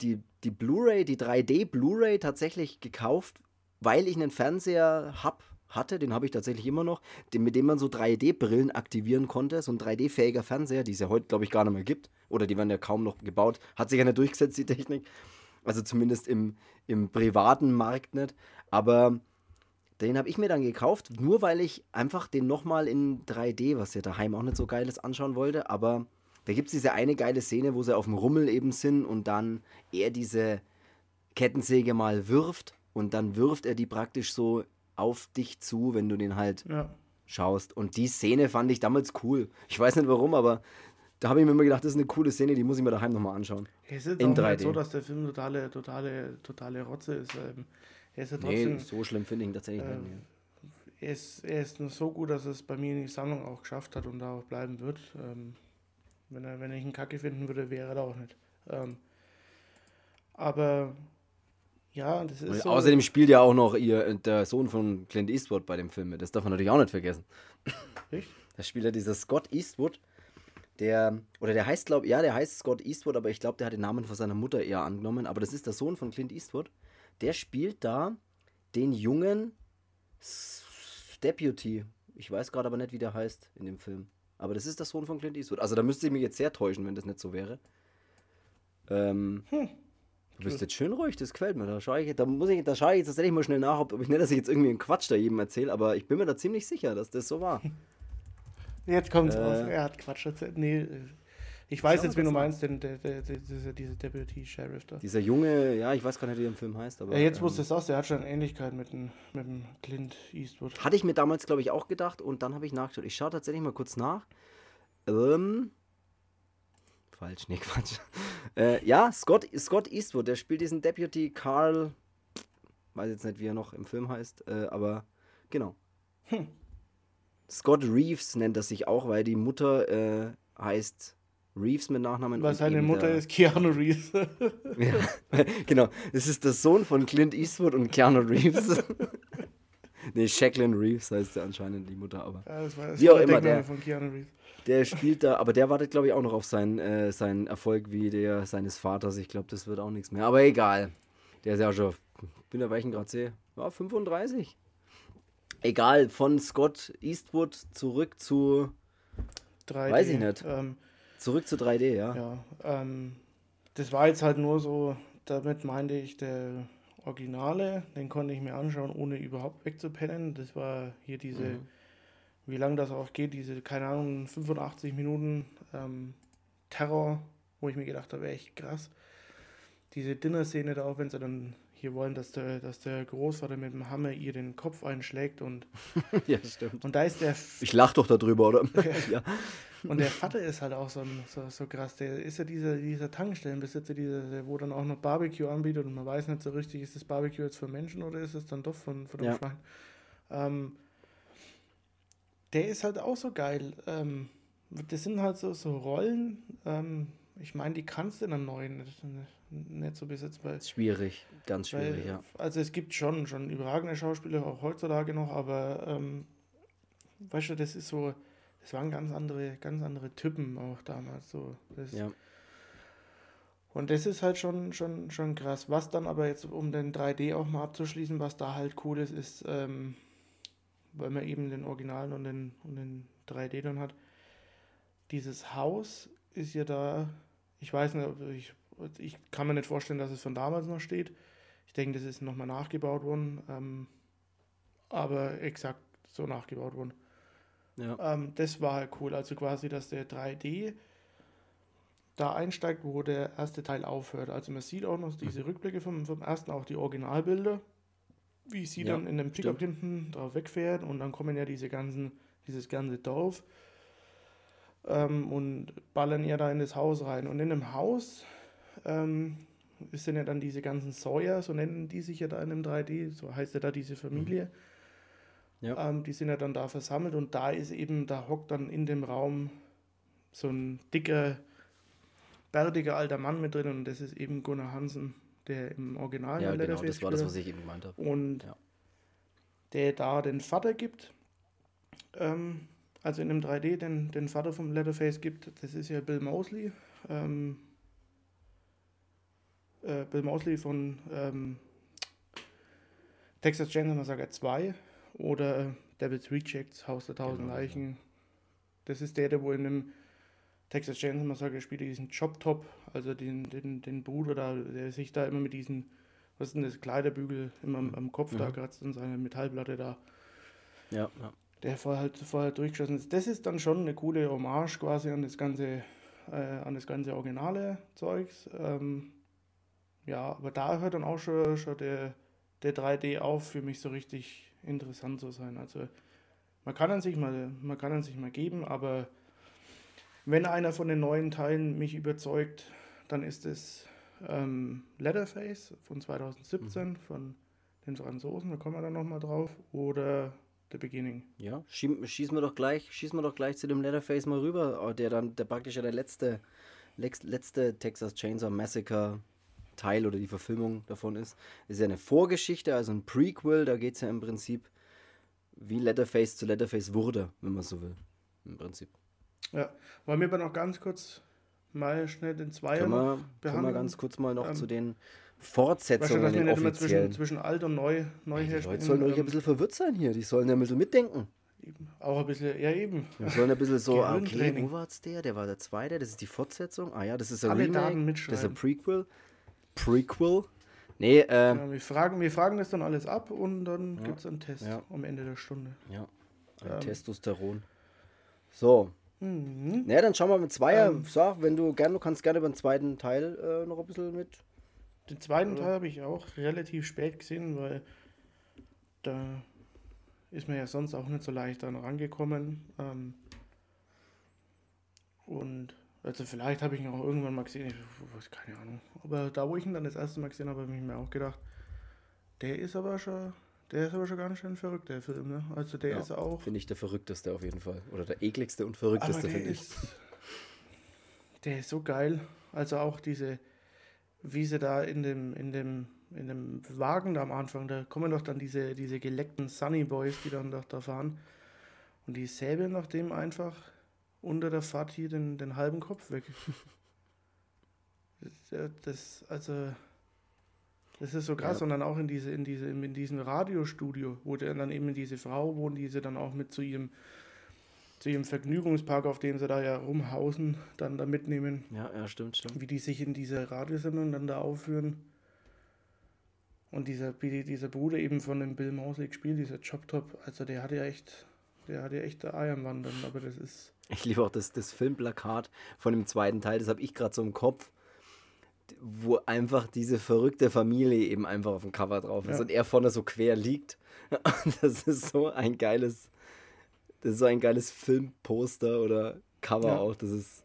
die, die Blu-ray, die 3D Blu-ray tatsächlich gekauft, weil ich einen Fernseher hab, hatte, den habe ich tatsächlich immer noch, den, mit dem man so 3D-Brillen aktivieren konnte, so ein 3D-fähiger Fernseher, die es ja heute, glaube ich, gar nicht mehr gibt. Oder die werden ja kaum noch gebaut. Hat sich ja nicht durchgesetzt, die Technik. Also zumindest im, im privaten Markt nicht. Aber den habe ich mir dann gekauft, nur weil ich einfach den nochmal in 3D, was ja daheim auch nicht so geil ist, anschauen wollte. Aber da gibt es diese eine geile Szene, wo sie auf dem Rummel eben sind und dann er diese Kettensäge mal wirft und dann wirft er die praktisch so auf dich zu, wenn du den halt Ja. schaust. Und die Szene fand ich damals cool. Ich weiß nicht warum, aber da habe ich mir immer gedacht, das ist eine coole Szene, die muss ich mir daheim nochmal anschauen. Es ist In auch 3D. nicht so, dass der Film totale, totale, totale Rotze ist. Ähm, er ist ja Nee, trotzdem. so schlimm finde ich ihn tatsächlich ähm, nicht. er, ist, er ist nur so gut, dass es bei mir in die Sammlung auch geschafft hat und da auch bleiben wird. Ähm, wenn, er, wenn ich ihn kacke finden würde, wäre er da auch nicht. Ähm, aber ja, das Und ist so. außerdem spielt ja auch noch ihr, der Sohn von Clint Eastwood bei dem Film mit. Das darf man natürlich auch nicht vergessen. Echt? Da spielt ja dieser Scott Eastwood, der, oder der heißt, glaube ja, der heißt Scott Eastwood, aber ich glaube, der hat den Namen von seiner Mutter eher angenommen. Aber das ist der Sohn von Clint Eastwood. Der spielt da den jungen Deputy. Ich weiß gerade aber nicht, wie der heißt in dem Film. Aber das ist der Sohn von Clint Eastwood. Also da müsste ich mich jetzt sehr täuschen, wenn das nicht so wäre. Ähm, Du bist jetzt schön ruhig, das gefällt mir. Da schaue ich, da muss ich, da schaue ich jetzt tatsächlich mal schnell nach, ob, ich nicht, dass ich jetzt irgendwie einen Quatsch da jedem erzähle, aber ich bin mir da ziemlich sicher, dass das so war. Jetzt kommt's Äh, raus. Er hat Quatsch erzählt. Nee, ich weiß jetzt, wen du meinst, denn der, der, der, dieser, dieser Deputy Sheriff da. Dieser junge, ja, ich weiß gar nicht, wie der im Film heißt, aber. Ja, jetzt ähm, wusste es aus, der hat schon Ähnlichkeit mit dem, mit dem Clint Eastwood. Hatte ich mir damals, glaube ich, auch gedacht und dann habe ich nachgeschaut. Ich schaue tatsächlich mal kurz nach. Ähm. Falsch, nee, Quatsch. Äh, ja, Scott, Scott Eastwood, der spielt diesen Deputy Carl. Weiß jetzt nicht, wie er noch im Film heißt, äh, aber genau. Hm. Scott Reeves nennt er sich auch, weil die Mutter äh, heißt Reeves mit Nachnamen. Weil seine Mutter ist Keanu Reeves. ja, genau. Das ist der Sohn von Clint Eastwood und Keanu Reeves. nee, Jacqueline Reeves heißt ja anscheinend die Mutter, aber. Ja, das war das Wie auch der immer, der- von Keanu Reeves. Der spielt da, aber der wartet, glaube ich, auch noch auf seinen, äh, seinen Erfolg wie der seines Vaters. Ich glaube, das wird auch nichts mehr. Aber egal. Der ist ja schon, bin der welchen Grad sehe? Ja, 35. egal, von Scott Eastwood zurück zu 3D. Weiß ich nicht. Ähm, zurück zu 3D, ja. Ja, ähm, das war jetzt halt nur so, damit meinte ich der Originale, den konnte ich mir anschauen, ohne überhaupt wegzupennen. Das war hier diese, mhm. wie lange das auch geht, diese, keine Ahnung, 85 Minuten ähm, Terror, wo ich mir gedacht habe, echt krass. Diese Dinner-Szene da auch, wenn sie dann hier wollen, dass der, dass der Großvater mit dem Hammer ihr den Kopf einschlägt und. ja, stimmt. Und da ist der. Ich lach doch darüber, oder? ja. Und der Vater ist halt auch so, so, so krass. Der ist ja dieser, dieser Tankstellenbesitzer, dieser, wo dann auch noch Barbecue anbietet und man weiß nicht so richtig, ist das Barbecue jetzt für Menschen oder ist es dann doch von, von dem ja. Schwein. Ähm, der ist halt auch so geil. Ähm, das sind halt so, so Rollen. Ähm, ich meine, die kannst du in einem neuen nicht, nicht so besetzen. Weil, schwierig, ganz schwierig, weil, ja. Also es gibt schon, schon überragende Schauspieler, auch heutzutage noch, aber ähm, weißt du, das ist so das waren ganz andere, ganz andere Typen auch damals so. Das, ja. Und das ist halt schon, schon, schon krass. Was dann aber jetzt, um den 3D auch mal abzuschließen, was da halt cool ist, ist, ähm, weil man eben den Originalen und den, und den 3D dann hat, dieses Haus ist ja da, ich weiß nicht, ich, ich kann mir nicht vorstellen, dass es von damals noch steht. Ich denke, das ist nochmal nachgebaut worden, ähm, aber exakt so nachgebaut worden. Ja. Ähm, das war halt cool. Also quasi, dass der 3D da einsteigt, wo der erste Teil aufhört. Also man sieht auch noch diese mhm. Rückblicke vom, vom ersten, auch die Originalbilder, wie sie ja, dann in dem Pickup hinten drauf wegfährt und dann kommen ja diese ganzen, dieses ganze Dorf ähm, und ballern ja da in das Haus rein. Und in dem Haus ähm, sind ja dann diese ganzen Sawyer, so nennen die sich ja da in dem 3D, so heißt ja da diese Familie. Ja. Ähm, die sind ja dann da versammelt und da ist eben, da hockt dann in dem Raum so ein dicker, bärtiger alter Mann mit drin und das ist eben Gunnar Hansen, der im Original ja, genau, das war das, was ich eben gemeint habe. Und ja. der da den Vater gibt, ähm, also in dem 3D den, den Vater vom Leatherface gibt, das ist ja Bill Mosley. Ähm, äh, Bill Mosley von ähm, Texas Chainsaw Massacre 2 oder Devil's Rejects, Haus der Tausend genau, Leichen. Das ist der, der wo in dem Texas Chainsaw Massacre spielt, diesen Chop-Top, also den, den, den Bruder da, der sich da immer mit diesen, was ist denn das, Kleiderbügel immer am, am Kopf mhm. da kratzt und seine Metallplatte da. Ja, ja. Der vorher halt, vorher halt durchgeschossen ist. Das ist dann schon eine coole Hommage quasi an das ganze, äh, an das ganze originale Zeugs. Ähm, ja, aber da hört dann auch schon, schon der, der 3D auf für mich so richtig interessant zu sein. Also man kann an sich mal, man kann an sich mal geben, aber wenn einer von den neuen Teilen mich überzeugt, dann ist es ähm, Leatherface von 2017 mhm. von den Franzosen, da kommen wir dann nochmal drauf, oder The Beginning. Ja, schießen wir doch gleich, schießen wir doch gleich zu dem Leatherface mal rüber, der dann, der praktisch ja der letzte, letzte Texas Chainsaw Massacre Teil oder die Verfilmung davon ist. Ist ja eine Vorgeschichte, also ein Prequel, da geht es ja im Prinzip, wie Letterface zu Letterface wurde, wenn man so will. Im Prinzip. Ja, wollen wir aber noch ganz kurz mal schnell den Zweier können wir, Können wir ganz kurz mal noch ähm, zu den Fortsetzungen weißt du, wir nicht zwischen, zwischen alt und neu, neu ja, Die Leute sollen ruhig ähm, ein bisschen verwirrt sein hier, die sollen ja ein bisschen mitdenken. Eben. Auch ein bisschen, ja eben. Wir sollen ein bisschen so, ah, okay, wo war es der? Der war der zweite, das ist die Fortsetzung. Ah ja, das ist ein Alle Remake, das ist ein Prequel. Prequel. Nee, äh, ja, wir, fragen, wir fragen das dann alles ab und dann ja, gibt es einen Test ja. am Ende der Stunde. Ja, ähm. Testosteron. So. Mhm. Na, dann schauen wir mit Zweier. Ähm, so, wenn du gerne, du kannst gerne über den zweiten Teil äh, noch ein bisschen mit. Den zweiten Teil habe ich auch relativ spät gesehen, weil da ist mir ja sonst auch nicht so leicht dann rangekommen. Ähm, und also vielleicht habe ich ihn auch irgendwann mal gesehen, ich weiß keine Ahnung. Aber da, wo ich ihn dann das erste Mal gesehen habe, habe ich mir auch gedacht, der ist aber schon, der ist aber schon ganz schön verrückt, der Film, ne? Also der ja, ist auch. Finde ich der verrückteste auf jeden Fall. Oder der ekligste und verrückteste, finde ich. Der ist so geil. Also auch diese, wie sie da in dem, in dem, in dem Wagen da am Anfang, da kommen doch dann diese, diese geleckten Sunny Boys, die dann doch da fahren. Und die säbeln nach dem einfach unter der Fahrt hier den, den halben Kopf weg. das, also, Das ist so krass, ja. und dann auch in diese, in diese, in diesem Radiostudio, wo dann eben diese Frau wohnt, die sie dann auch mit zu ihrem, zu ihrem Vergnügungspark, auf dem sie da ja rumhausen, dann da mitnehmen. Ja, ja, stimmt, stimmt. Wie die sich in dieser Radiosendung dann da aufführen. Und dieser, dieser Bruder eben von dem Bill Mosley gespielt, dieser Chop-Top, also der hatte ja echt, der hatte ja echt Eier am Wandern, aber das ist. Ich liebe auch das, das Filmplakat von dem zweiten Teil, das habe ich gerade so im Kopf wo einfach diese verrückte Familie eben einfach auf dem Cover drauf ist ja. und er vorne so quer liegt. das ist so ein geiles, das ist so ein geiles Filmposter oder Cover ja. auch. Das ist.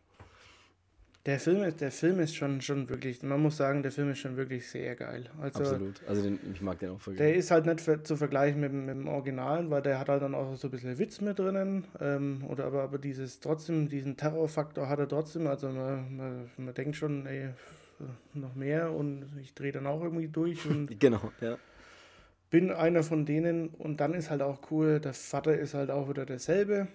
Der Film ist, der Film ist schon, schon wirklich, man muss sagen, der Film ist schon wirklich sehr geil. Also, Absolut. Also den, ich mag den auch voll Der ist halt nicht für, zu vergleichen mit, mit, dem Originalen, weil der hat halt dann auch so ein bisschen Witz mit drinnen. Ähm, oder aber, aber dieses trotzdem, diesen Terrorfaktor hat er trotzdem. Also man, man, man denkt schon, ey, noch mehr und ich drehe dann auch irgendwie durch und genau, ja. bin einer von denen und dann ist halt auch cool, der Vater ist halt auch wieder derselbe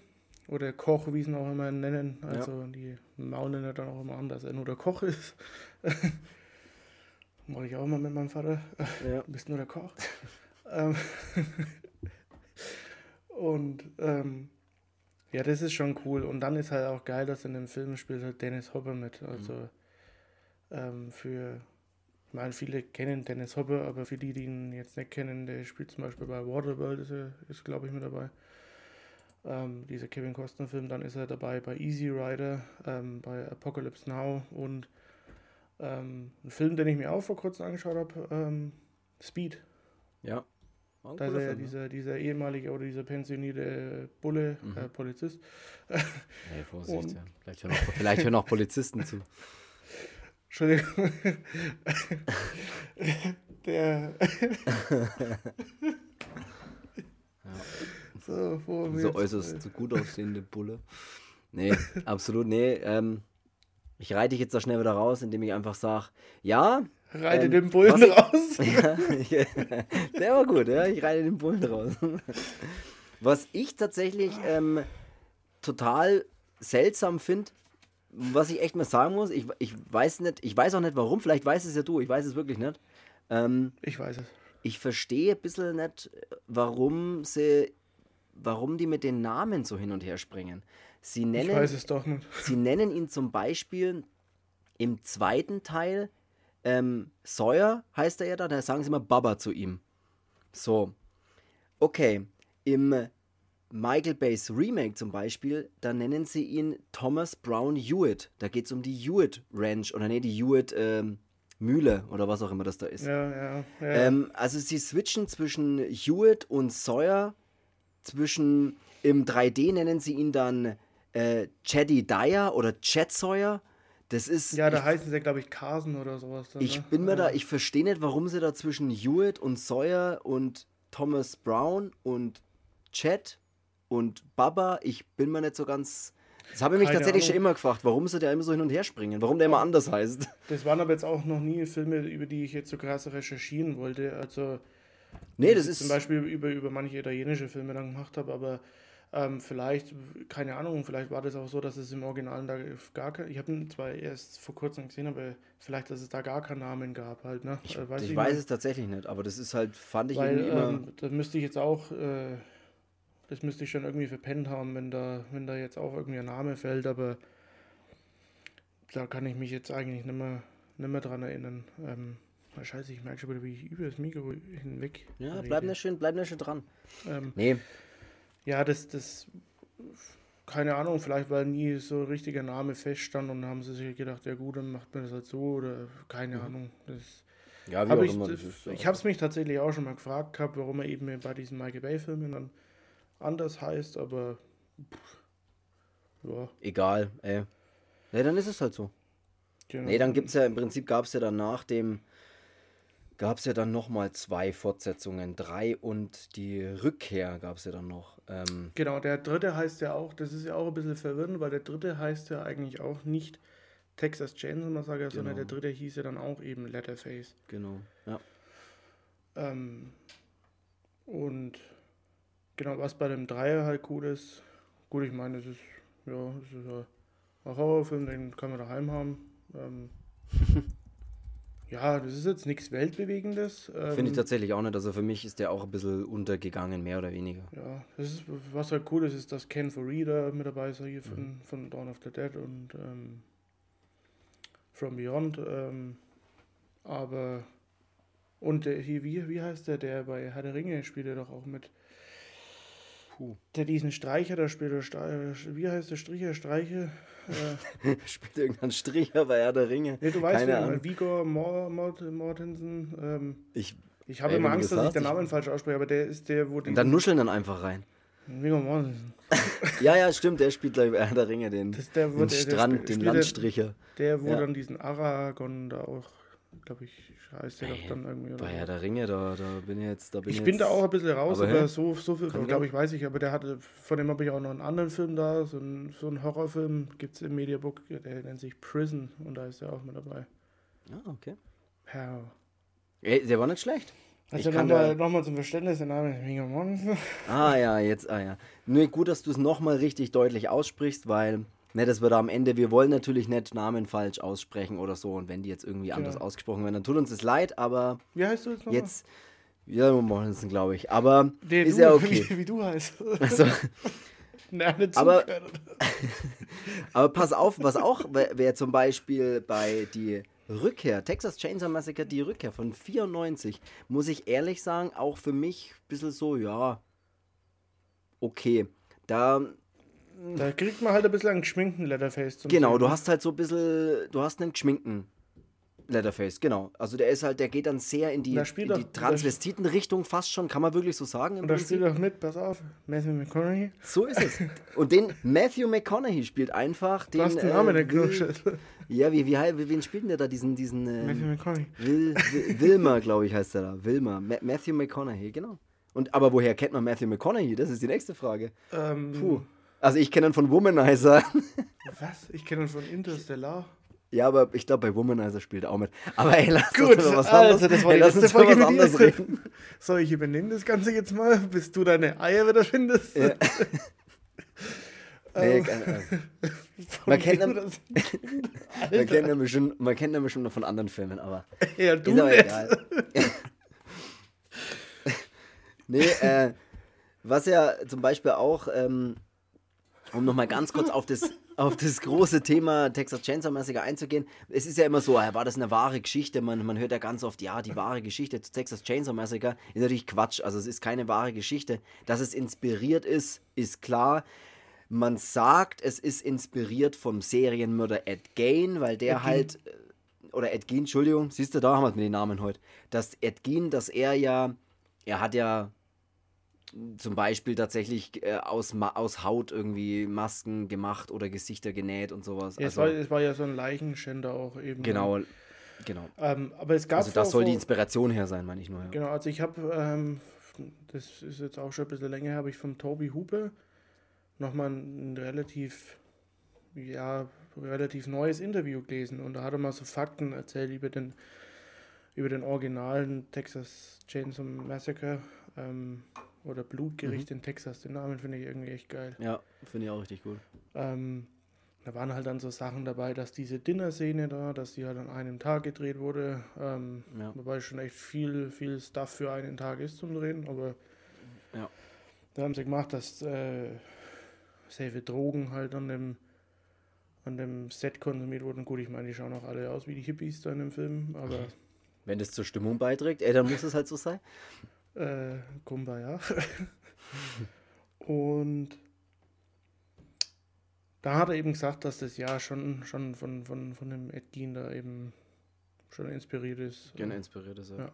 oder Koch, wie sie ihn auch immer nennen, also ja. die maulen ja dann auch immer an, dass er nur der Koch ist. Mache ich auch immer mit meinem Vater. Ja. Du bist nur der Koch. Ähm, und ähm, ja, das ist schon cool. Und dann ist halt auch geil, dass in dem Film spielt halt Dennis Hopper mit. Also mhm ähm, für, ich meine, viele kennen Dennis Hopper, aber für die, die ihn jetzt nicht kennen, der spielt zum Beispiel bei Waterworld, ist, ist glaube ich, mit dabei. Ähm, dieser Kevin Costner-Film, dann ist er dabei bei Easy Rider, ähm, bei Apocalypse Now und ähm, ein Film, den ich mir auch vor kurzem angeschaut habe, ähm, Speed. Ja. Da ist er ja dieser, dieser ehemalige oder dieser pensionierte Bulle, mhm. äh, Polizist. hey, Vorsicht, ja. Vielleicht hören, auch, vielleicht hören auch Polizisten zu. Entschuldigung. Der. ja. So, vor mir. So äußerst gut aussehende Bulle. Nee, absolut, nee. Ähm, ich reite dich jetzt da schnell wieder raus, indem ich einfach sage, ja. Reite ähm, den Bullen ich, raus. ja, der war gut, ja. Ich reite den Bullen raus. Was ich tatsächlich ähm, total seltsam finde, was ich echt mal sagen muss, ich, ich weiß nicht, ich weiß auch nicht warum, vielleicht weiß es ja du, ich weiß es wirklich nicht. Ähm, ich weiß es. Ich verstehe ein bisschen nicht, warum sie, warum die mit den Namen so hin und her springen. Sie nennen, ich weiß es doch nicht. Sie nennen ihn zum Beispiel im zweiten Teil ähm, Sawyer heißt er ja da, da sagen sie mal Baba zu ihm. So. Okay. Im Michael Bays Remake zum Beispiel, da nennen sie ihn Thomas Brown Hewitt. Da geht es um die Hewitt Ranch oder nee, die Hewitt ähm, Mühle oder was auch immer das da ist. Ja, ja. ja. Ähm, also sie switchen zwischen Hewitt und Sawyer, zwischen im 3D nennen sie ihn dann äh, Chaddy Dyer oder Chad Sawyer. Das ist. Ja, da ich, heißen sie, glaube ich, Carson oder sowas. Dann, ich ne? bin mir ja. da, ich verstehe nicht, warum sie da zwischen Hewitt und Sawyer und Thomas Brown und Chad und Baba, ich bin mir nicht so ganz. Das habe ich mich Keine tatsächlich Ahnung. schon immer gefragt, warum sie da immer so hin und her springen, warum der immer anders heißt. Das waren aber jetzt auch noch nie Filme, über die ich jetzt so krass recherchieren wollte. Also, nee, das ist. Zum Beispiel über, über manche italienische Filme dann gemacht habe, aber ähm, vielleicht, keine Ahnung, vielleicht war das auch so, dass es im Original da gar kein. Ich habe ihn zwar erst vor kurzem gesehen, aber vielleicht, dass es da gar keinen Namen gab halt, ne? Ich, äh, weiß, ich weiß es tatsächlich nicht, aber das ist halt, fand ich Weil, immer. Ähm, da müsste ich jetzt auch. Äh, das müsste ich schon irgendwie verpennt haben, wenn da, wenn da jetzt auch irgendwie ein Name fällt, aber da kann ich mich jetzt eigentlich nicht mehr, nicht mehr dran erinnern. Ähm, scheiße, ich merke schon wieder, wie ich über das Mikro hinweg. Ja, rede. bleib nicht schön, bleib nicht schön dran. Ähm, nee. Ja, das, das, keine Ahnung, vielleicht weil nie so ein richtiger Name feststand und haben sie sich gedacht, ja gut, dann macht man das halt so oder keine mhm. Ahnung. Das, ja, wie hab ich, das, ich habe es mich tatsächlich auch schon mal gefragt gehabt, warum er eben bei diesen Michael Bay-Filmen dann anders heißt, aber pff, ja. Egal, ey. Ja, dann ist es halt so. Genau. Nee, dann gibt es ja, im Prinzip gab es ja dann nach dem, gab es ja dann nochmal zwei Fortsetzungen, drei und die Rückkehr gab es ja dann noch. Ähm, genau, der dritte heißt ja auch, das ist ja auch ein bisschen verwirrend, weil der dritte heißt ja eigentlich auch nicht Texas Chainsaw Massacre, genau. sondern der dritte hieß ja dann auch eben Letterface. Genau, ja. Ähm, und Genau, was bei dem Dreier halt cool ist, gut, ich meine, es ist, ja, es ist ein Horrorfilm, den kann man daheim haben. Ähm, Ja, das ist jetzt nichts Weltbewegendes. Finde ich Ähm, tatsächlich auch nicht. Also für mich ist der auch ein bisschen untergegangen, mehr oder weniger. Ja, das ist, was halt cool ist, ist, dass Ken Farida mit dabei ist, hier von, von Dawn of the Dead und ähm, From Beyond. Ähm, aber, und der, hier, wie, wie heißt der, der bei Herr der Ringe spielt er doch auch mit. Puh. Der diesen Streicher da spielt, der Stre- wie heißt der Stricher, Streiche? Äh, Spielt irgendein Stricher bei Herr der Ringe. nee, du weißt, Ahnung. Vigor Mor Mort, Mortensen. Ähm, Ich, ich habe immer Angst, das dass ich den ich- Namen falsch ausspreche, aber der ist der, wo und den. dann nuscheln dann einfach rein. Viggo Mortensen. Ja, ja, stimmt, der spielt gleich bei Herr der Ringe den, Das ist der, wo den der, der Strand, spielt- den der- Landstricher. Der, wo Ja. dann diesen Aragon da auch, glaube ich, heißt der doch dann irgendwie. Oder Bei. Herr der Ringe, da, da bin ich jetzt. Da bin ich jetzt, bin da auch ein bisschen raus, Aber aber, so, so viel, glaube ich weiß ich. Aber der hatte, von dem habe ich auch noch einen anderen Film da, so einen, so einen Horrorfilm, gibt es im Mediabook, der nennt sich Prison und da ist er auch mit dabei. Ah, okay. Ja. Ey, der war nicht schlecht. Also nochmal noch mal zum Verständnis, der Name ist Mega. Ah ja, jetzt, ah ja. Nur gut, dass du es nochmal richtig deutlich aussprichst, weil, ne, das wird am Ende, wir wollen natürlich nicht Namen falsch aussprechen oder so. Und wenn die jetzt irgendwie anders Genau. ausgesprochen werden, dann tut uns das leid, aber Wie heißt du jetzt nochmal? jetzt, ja, Mortensen, glaube ich. Aber Nee, ist du, ja okay. Wie, wie du heißt. Also, Nein, Aber- aber pass auf, was auch wäre zum Beispiel bei die Rückkehr, Texas Chainsaw Massacre, die Rückkehr von 94, muss ich ehrlich sagen, auch für mich ein bisschen so, ja, okay. Da Da kriegt man halt ein bisschen einen geschminkten Letterface. zum Genau, Sehen. du hast halt so ein bisschen, du hast einen geschminkten Leatherface, genau. Also der ist halt, der geht dann sehr in die, in die Transvestiten-Richtung fast schon, kann man wirklich so sagen. Und da spielt auch mit, pass auf, Matthew McConaughey. So ist es. Und den Matthew McConaughey spielt einfach den. Du hast den Namen äh, der Will- Knusche. Ja, wie, wie, hei- wen spielt denn der da? Diesen, diesen Matthew ähm, McConaughey. Will, Will, Wilmer, glaube ich, heißt der da. Wilmer. Ma Matthew McConaughey, genau. Und aber woher kennt man Matthew McConaughey? Das ist die nächste Frage. Ähm, Puh. Also ich kenne ihn von Womanizer. Was? Ich kenne ihn von Interstellar. Ja, aber ich glaube, bei Womanizer spielt er auch mit. Aber ey, lass Gut, uns über was also anderes, das war ey, die lass letzte Folge was anderes reden. So, ich übernehme das Ganze jetzt mal, bis du deine Eier wieder findest. Ja. Nee, keine Ahnung. man kennt ihn- man kennt ihn bestimmt, man kennt ihn bestimmt noch von anderen Filmen, aber Ja, du ist aber nicht. egal. nee, äh, was ja zum Beispiel auch, ähm, um nochmal ganz kurz auf das, auf das große Thema Texas Chainsaw Massacre einzugehen, es ist ja immer so, äh, war das eine wahre Geschichte? Man, man hört ja ganz oft, ja, die wahre Geschichte zu Texas Chainsaw Massacre ist natürlich Quatsch, also es ist keine wahre Geschichte. Dass es inspiriert ist, ist klar. Man sagt, es ist inspiriert vom Serienmörder Ed Gein, weil der Ed halt, äh, oder Ed Gein, Entschuldigung, siehst du, da haben wir es mit den Namen heute, dass Ed Gein, dass er ja, er hat ja zum Beispiel tatsächlich äh, aus, aus Haut irgendwie Masken gemacht oder Gesichter genäht und sowas. Ja, es, also, war, es war ja so ein Leichenschänder auch eben. genau, genau. Ähm, aber es gab Also das soll die Inspiration her sein, meine ich nur. Ja. Genau, also ich habe, ähm, das ist jetzt auch schon ein bisschen länger, habe ich vom Toby Hupe nochmal ein relativ, ja, relativ neues Interview gelesen und da hat er mal so Fakten erzählt über den, über den originalen Texas Chainsaw Massacre ähm, oder Blutgericht Mhm. in Texas. Den Namen finde ich irgendwie echt geil. Ja, finde ich auch richtig gut. Ähm, da waren halt dann so Sachen dabei, dass diese Dinner-Szene da, dass die halt an einem Tag gedreht wurde. Ähm, Ja. Wobei schon echt viel, viel Stuff für einen Tag ist zum Drehen, aber Ja. da haben sie gemacht, dass äh, sehr viel Drogen halt an dem, an dem Set konsumiert wurden. Gut, ich meine, die schauen auch alle aus wie die Hippies da in dem Film, aber Wenn das zur Stimmung beiträgt, ey, dann muss es halt so sein. Äh, Kumbaya. Und da hat er eben gesagt, dass das ja schon, schon von, von, von dem Ed Gein da eben schon inspiriert ist. Gerne inspiriert ist er. Ja.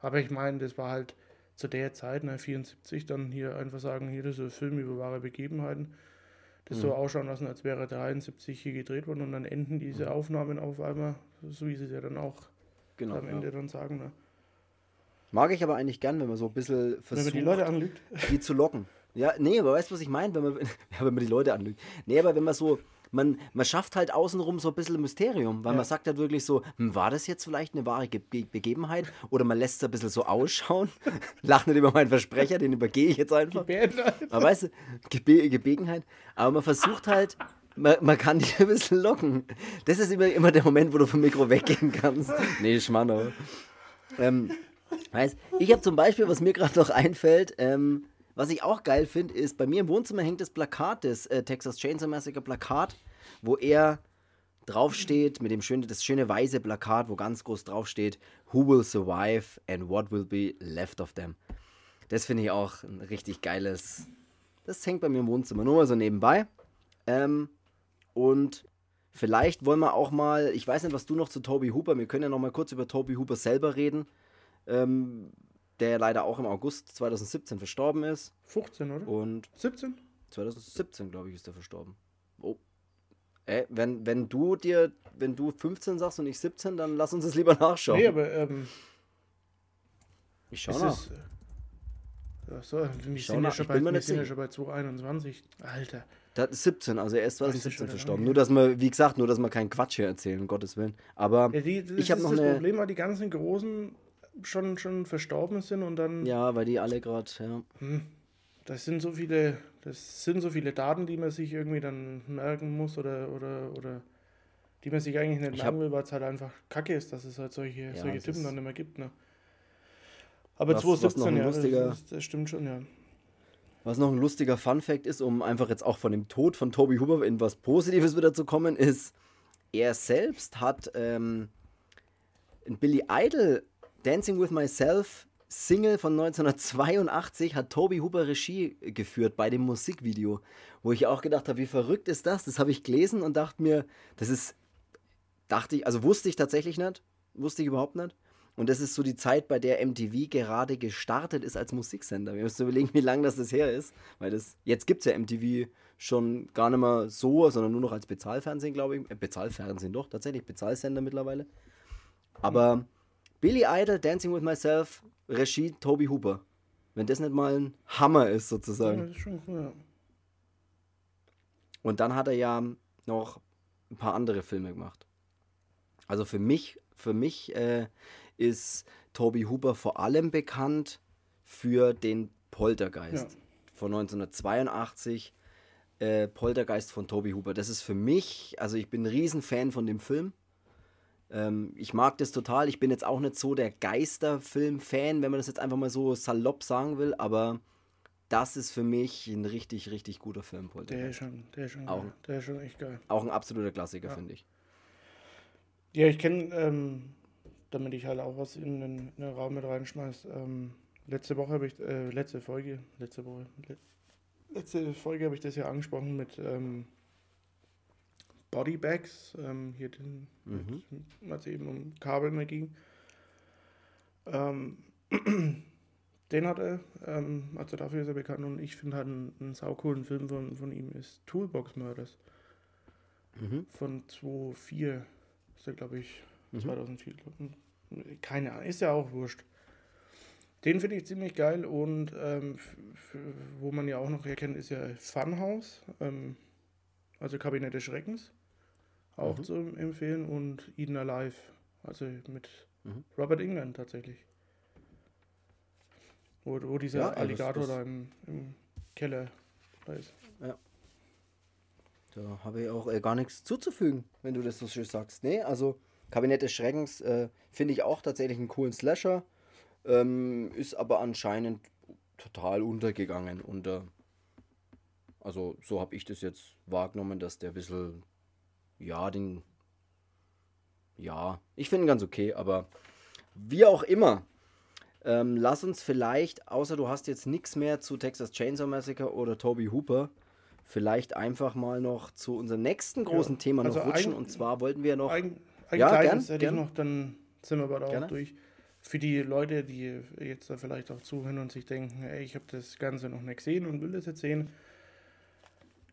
Aber ich meine, das war halt zu der Zeit, ne, 74, dann hier einfach sagen, hier das ist ein Film über wahre Begebenheiten. Das Mhm. so ausschauen lassen, als wäre 73 hier gedreht worden und dann enden diese Aufnahmen auf einmal, so wie sie es ja dann auch Genau. am Ende Ja. dann sagen. Ne? Mag ich aber eigentlich gern, wenn man so ein bisschen versucht, die Leute anlügt. die zu locken. Ja, nee, aber weißt du, was ich meine? Wenn man, ja, wenn man die Leute anlügt. Nee, aber wenn man so, man, man schafft halt außenrum so ein bisschen Mysterium, weil Ja. man sagt halt wirklich so, hm, war das jetzt vielleicht eine wahre Ge Ge Begebenheit? Oder man lässt es ein bisschen so ausschauen, lacht nicht über meinen Versprecher, den übergehe ich jetzt einfach. Gebärden halt. Aber weißt du, Gebe Gebegenheit. Aber man versucht halt, man, man kann dich ein bisschen locken. Das ist immer, immer der Moment, wo du vom Mikro weggehen kannst. Nee, Schmarrn, aber. Ähm, weiß, ich habe zum Beispiel, was mir gerade noch einfällt, ähm, was ich auch geil finde, ist, bei mir im Wohnzimmer hängt das Plakat, das äh, Texas Chainsaw Massacre Plakat, wo er draufsteht, mit dem schönen, das schöne weiße Plakat, wo ganz groß draufsteht, Who will survive and what will be left of them. Das finde ich auch ein richtig geiles. Das hängt bei mir im Wohnzimmer, nur mal so nebenbei. Ähm, und vielleicht wollen wir auch mal, ich weiß nicht, was du noch zu Toby Hooper, wir können ja noch mal kurz über Toby Hooper selber reden, ähm, der leider auch im August 2017 verstorben ist. 15, oder? Und 17? 2017, glaube ich, ist er verstorben. Oh. Äh, wenn, wenn du dir, wenn du 15 sagst und ich 17, dann lass uns das lieber nachschauen. Nee, aber ähm, ich schau nach. es. Ja, so, wir schau sind, ja schon ich bei, wir nicht sind ja sicher. schon bei 221. Alter. Das ist 17, also er ist Ach, ist 2017 schon verstorben. Nur, dass wir, wie gesagt, nur, dass wir keinen Quatsch hier erzählen, um Gottes Willen. Aber Ja, die, das ich habe ist noch das eine. Problem, weil die ganzen Großen schon, schon verstorben sind und dann. Ja, weil die alle gerade, ja. Hm, das sind so viele, das sind so viele Daten, die man sich irgendwie dann merken muss oder, oder, oder die man sich eigentlich nicht merken will, weil es halt einfach kacke ist, dass es halt solche, Ja, solche Typen dann nicht mehr gibt. Ne? Aber Was- was noch 2017, ein ja, lustiger- das, das stimmt schon, ja. Was noch ein lustiger Fun-Fact ist, um einfach jetzt auch von dem Tod von Toby Hooper in was Positives wieder zu kommen, ist, er selbst hat ähm, ein Billy Idol Dancing with Myself Single von 1982 hat Toby Hooper Regie geführt bei dem Musikvideo, wo ich auch gedacht habe, wie verrückt ist das? Das habe ich gelesen und dachte mir, das ist, dachte ich, also wusste ich tatsächlich nicht, wusste ich überhaupt nicht. Und das ist so die Zeit, bei der MTV gerade gestartet ist als Musiksender. Wir müssen überlegen, wie lange das, das her ist. Weil das, jetzt gibt es ja MTV schon gar nicht mehr so, sondern nur noch als Bezahlfernsehen, glaube ich. Äh, Bezahlfernsehen doch, tatsächlich, Bezahlsender mittlerweile. Aber Billy Idol, Dancing with Myself, Regie Toby Hooper. Wenn das nicht mal ein Hammer ist, ja. sozusagen. Das ist schon cool, ja. Und dann hat er ja noch ein paar andere Filme gemacht. Also für mich, für mich äh, ist Toby Hooper vor allem bekannt für den Poltergeist Ja. von 1982. Äh, Poltergeist von Toby Hooper. Das ist für mich, also ich bin ein Riesenfan von dem Film. Ähm, ich mag das total. Ich bin jetzt auch nicht so der Geisterfilm-Fan, wenn man das jetzt einfach mal so salopp sagen will, aber das ist für mich ein richtig, richtig guter Film. Der ist schon, der ist schon, Auch. geil. der ist schon echt geil. Auch ein absoluter Klassiker, Ja. finde ich. Ja, ich kenne, ähm, damit ich halt auch was in den, in den Raum mit reinschmeiß. Ähm, letzte Woche habe ich, äh, letzte Folge, letzte Woche, le letzte Folge habe ich das ja angesprochen mit ähm, Bodybags, ähm, hier den, Mhm. mit, als eben um Kabel mehr ging. Ähm, den hat er, ähm, also dafür ist er bekannt und ich finde halt einen, einen saucoolen Film von, von ihm ist Toolbox Murders Mhm. von 2004, ist er glaube ich Mhm. 2004. glaub ich. Keine Ahnung, ist ja auch wurscht. Den finde ich ziemlich geil und ähm, wo man ja auch noch erkennt, ist ja Funhouse, ähm, also Kabinett des Schreckens, auch Mhm. zu empfehlen und Eden Alive, also mit Mhm. Robert England tatsächlich. Wo, wo dieser Ja, ey, das- Alligator das- da im, im Keller da ist. Da habe ich auch äh, gar nichts zuzufügen, wenn du das so schön sagst. Nee, also Kabinett des Schreckens äh, finde ich auch tatsächlich einen coolen Slasher. Ähm, ist aber anscheinend total untergegangen. Unter, also so habe ich das jetzt wahrgenommen, dass der ein bisschen, ja, den, ja, ich finde ihn ganz okay, aber wie auch immer. Ähm, lass uns vielleicht, außer du hast jetzt nichts mehr zu Texas Chainsaw Massacre oder Toby Hooper, vielleicht einfach mal noch zu unserem nächsten großen Ja, Thema noch also rutschen. ein- Und zwar wollten wir noch. Ein, ein Ja, kleines gern, hätte gern. ich noch, dann sind wir aber auch Gerne. durch. Für die Leute, die jetzt da vielleicht auch zuhören und sich denken, ey, ich habe das Ganze noch nicht gesehen und will das jetzt sehen.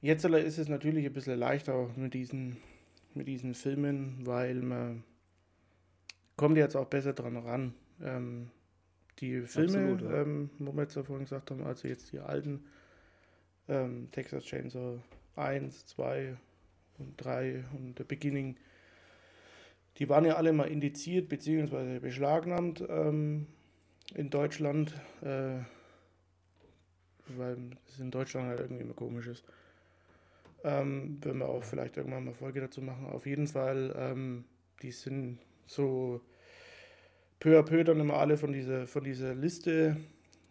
Jetzt ist es natürlich ein bisschen leichter auch mit diesen, mit diesen Filmen, weil man kommt jetzt auch besser dran ran. Ähm, die Filme, Absolut, ja. ähm, wo wir jetzt ja vorhin gesagt haben, also jetzt die alten ähm, Texas Chainsaw 1, 2 und 3 und The Beginning, die waren ja alle mal indiziert bzw. beschlagnahmt ähm, in Deutschland, äh, weil es in Deutschland halt irgendwie immer komisch ist. Ähm, wenn wir auch vielleicht irgendwann mal Folge dazu machen. Auf jeden Fall, ähm, die sind so peu à peu dann immer alle von dieser, von dieser Liste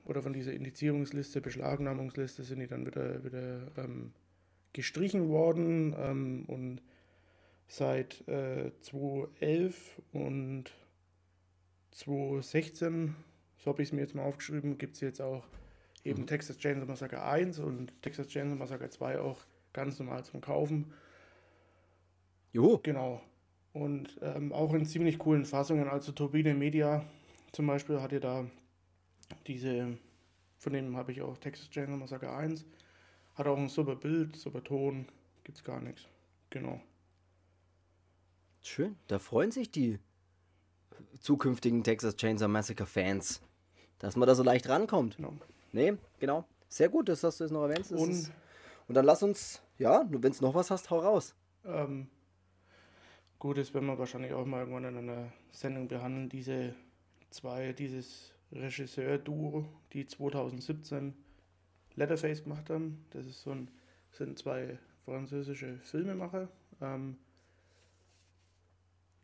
oder von dieser Indizierungsliste, Beschlagnahmungsliste sind die dann wieder, wieder ähm, gestrichen worden ähm, und seit äh, 2011 und 2016, so habe ich es mir jetzt mal aufgeschrieben, gibt es jetzt auch eben mhm. Texas Chainsaw Massacre 1 und Texas Chainsaw Massacre 2 auch ganz normal zum Kaufen. Jo. Genau. Und ähm, auch in ziemlich coolen Fassungen. Also Turbine Media zum Beispiel hat ja da diese, von denen habe ich auch Texas Chainsaw Massacre 1. Hat auch ein super Bild, super Ton. Gibt's gar nichts. Genau. Schön. Da freuen sich die zukünftigen Texas Chainsaw Massacre Fans, dass man da so leicht rankommt. Genau. Nee, genau. Sehr gut, dass du es noch erwähnst. Und, ist, und dann lass uns, ja, wenn es noch was hast, hau raus. Ähm, gut, das werden wir wahrscheinlich auch mal irgendwann in einer Sendung behandeln. Diese zwei, dieses Regisseur-Duo, die 2017 Letterface gemacht haben. Das ist so ein, sind zwei französische Filmemacher. Ähm,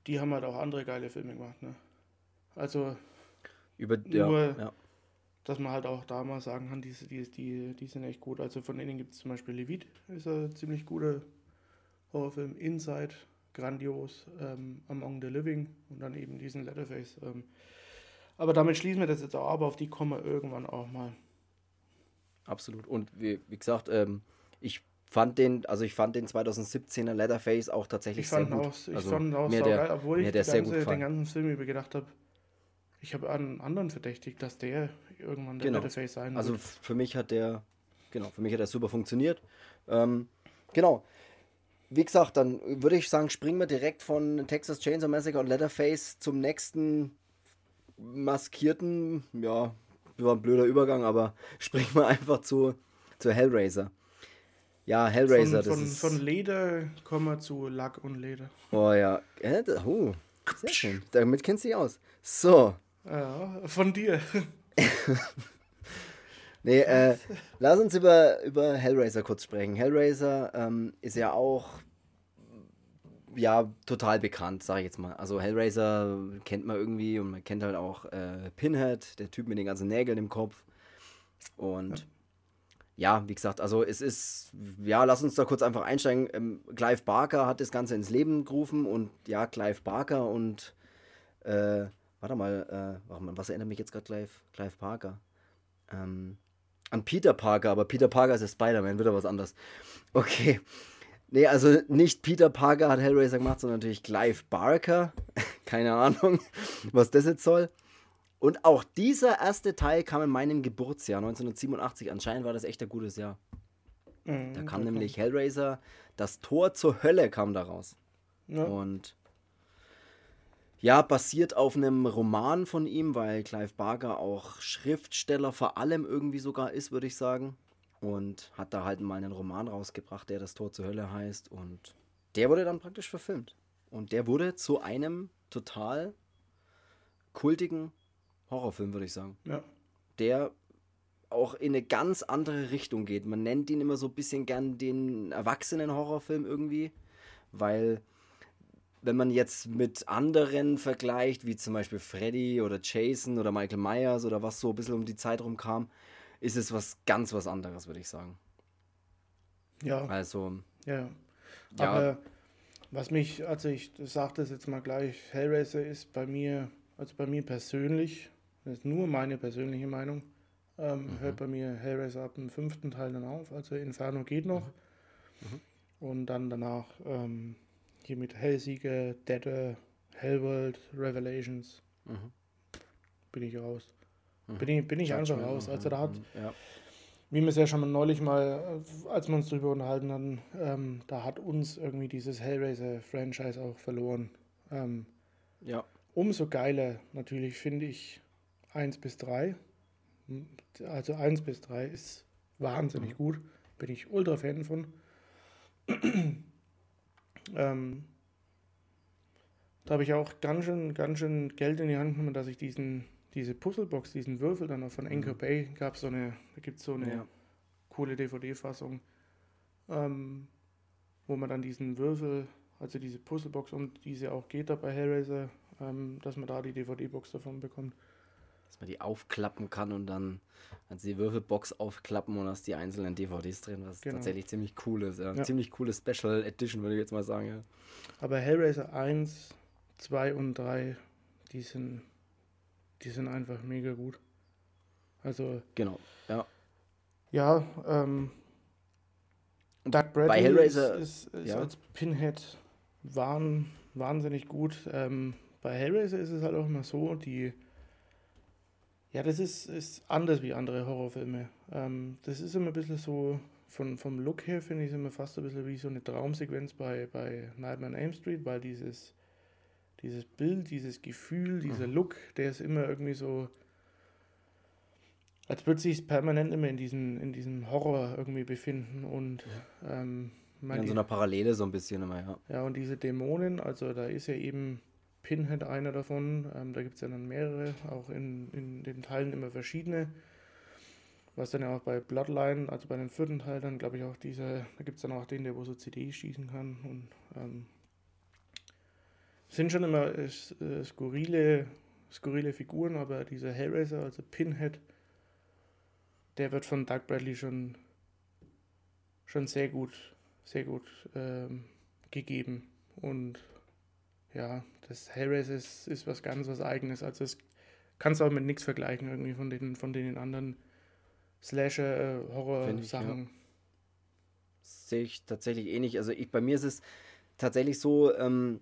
die haben halt auch andere geile Filme gemacht. Ne? Also über nur, ja, ja. Dass man halt auch da mal sagen kann, die, die, die, die sind echt gut. Also von denen gibt es zum Beispiel Levit, ist ein ziemlich guter Horrorfilm. Inside, grandios. Ähm, Among the Living und dann eben diesen Letterface. Ähm, aber damit schließen wir das jetzt auch ab, auf die kommen wir irgendwann auch mal. Absolut. Und wie, wie gesagt, ähm, ich fand den, also ich fand den 2017er Leatherface auch tatsächlich ich sehr gut. Auch, ich also fand auch mir der, geil, obwohl ich der ganze, sehr gut den ganzen Film über gedacht habe, ich habe einen anderen verdächtigt, dass der irgendwann der genau. Leatherface sein also wird. Also für mich hat der, genau, für mich hat der super funktioniert. Ähm, genau. Wie gesagt, dann würde ich sagen, springen wir direkt von Texas Chainsaw Massacre und Leatherface zum nächsten maskierten, ja, war ein blöder Übergang, aber springen wir einfach zu, zu Hellraiser. Ja, Hellraiser, von, das von, ist. Von Leder kommen wir zu Lack und Leder. Oh ja. Oh, sehr schön. Damit kennst du dich aus. So. Von dir. nee, äh, lass uns über, über Hellraiser kurz sprechen. Hellraiser ähm, ist ja auch ja, total bekannt, sage ich jetzt mal. Also Hellraiser kennt man irgendwie und man kennt halt auch äh, Pinhead, der Typ mit den ganzen Nägeln im Kopf. Und ja ja, wie gesagt, also es ist, ja, lass uns da kurz einfach einsteigen. Ähm, Clive Barker hat das Ganze ins Leben gerufen und ja, Clive Barker und, äh, warte mal, äh, warte mal, was erinnert mich jetzt gerade Clive, Clive Parker? Ähm, an Peter Parker, aber Peter Parker ist der Spider-Man, wieder was anderes. Okay. Nee, also nicht Peter Parker hat Hellraiser gemacht, sondern natürlich Clive Barker. Keine Ahnung, was das jetzt soll. Und auch dieser erste Teil kam in meinem Geburtsjahr, 1987. Anscheinend war das echt ein gutes Jahr. Mhm, da kam nämlich Hellraiser, das Tor zur Hölle kam daraus. Ja. Und ja, basiert auf einem Roman von ihm, weil Clive Barker auch Schriftsteller vor allem irgendwie sogar ist, würde ich sagen. Und hat da halt mal einen Roman rausgebracht, der das Tor zur Hölle heißt. Und der wurde dann praktisch verfilmt. Und der wurde zu einem total kultigen Horrorfilm, würde ich sagen. Ja. Der auch in eine ganz andere Richtung geht. Man nennt ihn immer so ein bisschen gern den Erwachsenen-Horrorfilm irgendwie, weil wenn man jetzt mit anderen vergleicht, wie zum Beispiel Freddy oder Jason oder Michael Myers oder was so ein bisschen um die Zeit rumkam, ist es was ganz was anderes, würde ich sagen. Ja. Also. Ja. ja. Aber was mich, also ich sage das jetzt mal gleich, Hellraiser ist bei mir, also bei mir persönlich das ist nur meine persönliche Meinung. Ähm, mhm. Hört bei mir Hellraiser ab dem fünften Teil dann auf. Also Inferno geht noch. Mhm. mhm. Und dann danach ähm, hier mit Hellsieger, Dead, Hellworld, Revelations. Mhm. Bin ich raus. Mhm. Bin ich, bin ich einfach raus. Also da hat, ja. wie wir es ja schon neulich mal, als wir uns darüber unterhalten hatten, ähm, da hat uns irgendwie dieses Hellraiser-Franchise auch verloren. Ähm, ja. Umso geiler natürlich finde ich 1 bis 3. Also 1 bis 3 ist wahnsinnig mhm. gut. Bin ich ultra Fan von. Ähm, da habe ich auch ganz schön, ganz schön Geld in die Hand genommen, dass ich diesen, diese Puzzlebox, diesen Würfel dann auch von Anchor mhm. Bay gab so eine, da gibt es so eine ja. coole DVD-Fassung. Ähm, wo man dann diesen Würfel, also diese Puzzlebox, um diese auch geht da bei Hellraiser, ähm, dass man da die DVD-Box davon bekommt. Dass man die aufklappen kann und dann also die Würfelbox aufklappen und hast die einzelnen DVDs drin, was genau. tatsächlich ziemlich cool ist. Ja. ja. Ziemlich coole Special Edition, würde ich jetzt mal sagen. Ja. Aber Hellraiser 1, 2 und 3, die sind, die sind einfach mega gut. Also. Genau, ja. Ja, ähm, Doug Bradley Bei Hellraiser, ist, ist, ist ja. als Pinhead wahn, wahnsinnig gut. Ähm, bei Hellraiser ist es halt auch immer so, die. Ja, das ist, ist anders wie andere Horrorfilme. Ähm, das ist immer ein bisschen so, von, vom Look her finde ich es immer fast ein bisschen wie so eine Traumsequenz bei, bei Nightmare on Elm Street, weil dieses, dieses Bild, dieses Gefühl, dieser mhm. Look, der ist immer irgendwie so als würde sich permanent immer in diesem, in diesem Horror irgendwie befinden und ähm, ja, in so einer Parallele so ein bisschen immer, ja. Ja, und diese Dämonen, also da ist ja eben Pinhead einer davon, ähm, da gibt es ja dann mehrere, auch in, in den Teilen immer verschiedene. Was dann ja auch bei Bloodline, also bei dem vierten Teil, dann glaube ich auch dieser, da gibt es dann auch den, der wo so CDs schießen kann und ähm, sind schon immer äh, skurrile, skurrile Figuren, aber dieser Hellraiser, also Pinhead, der wird von Doug Bradley schon, schon sehr gut, sehr gut ähm, gegeben. Und ja, das Hellraiser ist, ist was ganz was Eigenes. Also es kannst du auch mit nichts vergleichen irgendwie von den, von den anderen Slasher-Horror-Sachen. Ja. Sehe ich tatsächlich ähnlich. Also ich, bei mir ist es tatsächlich so, ähm,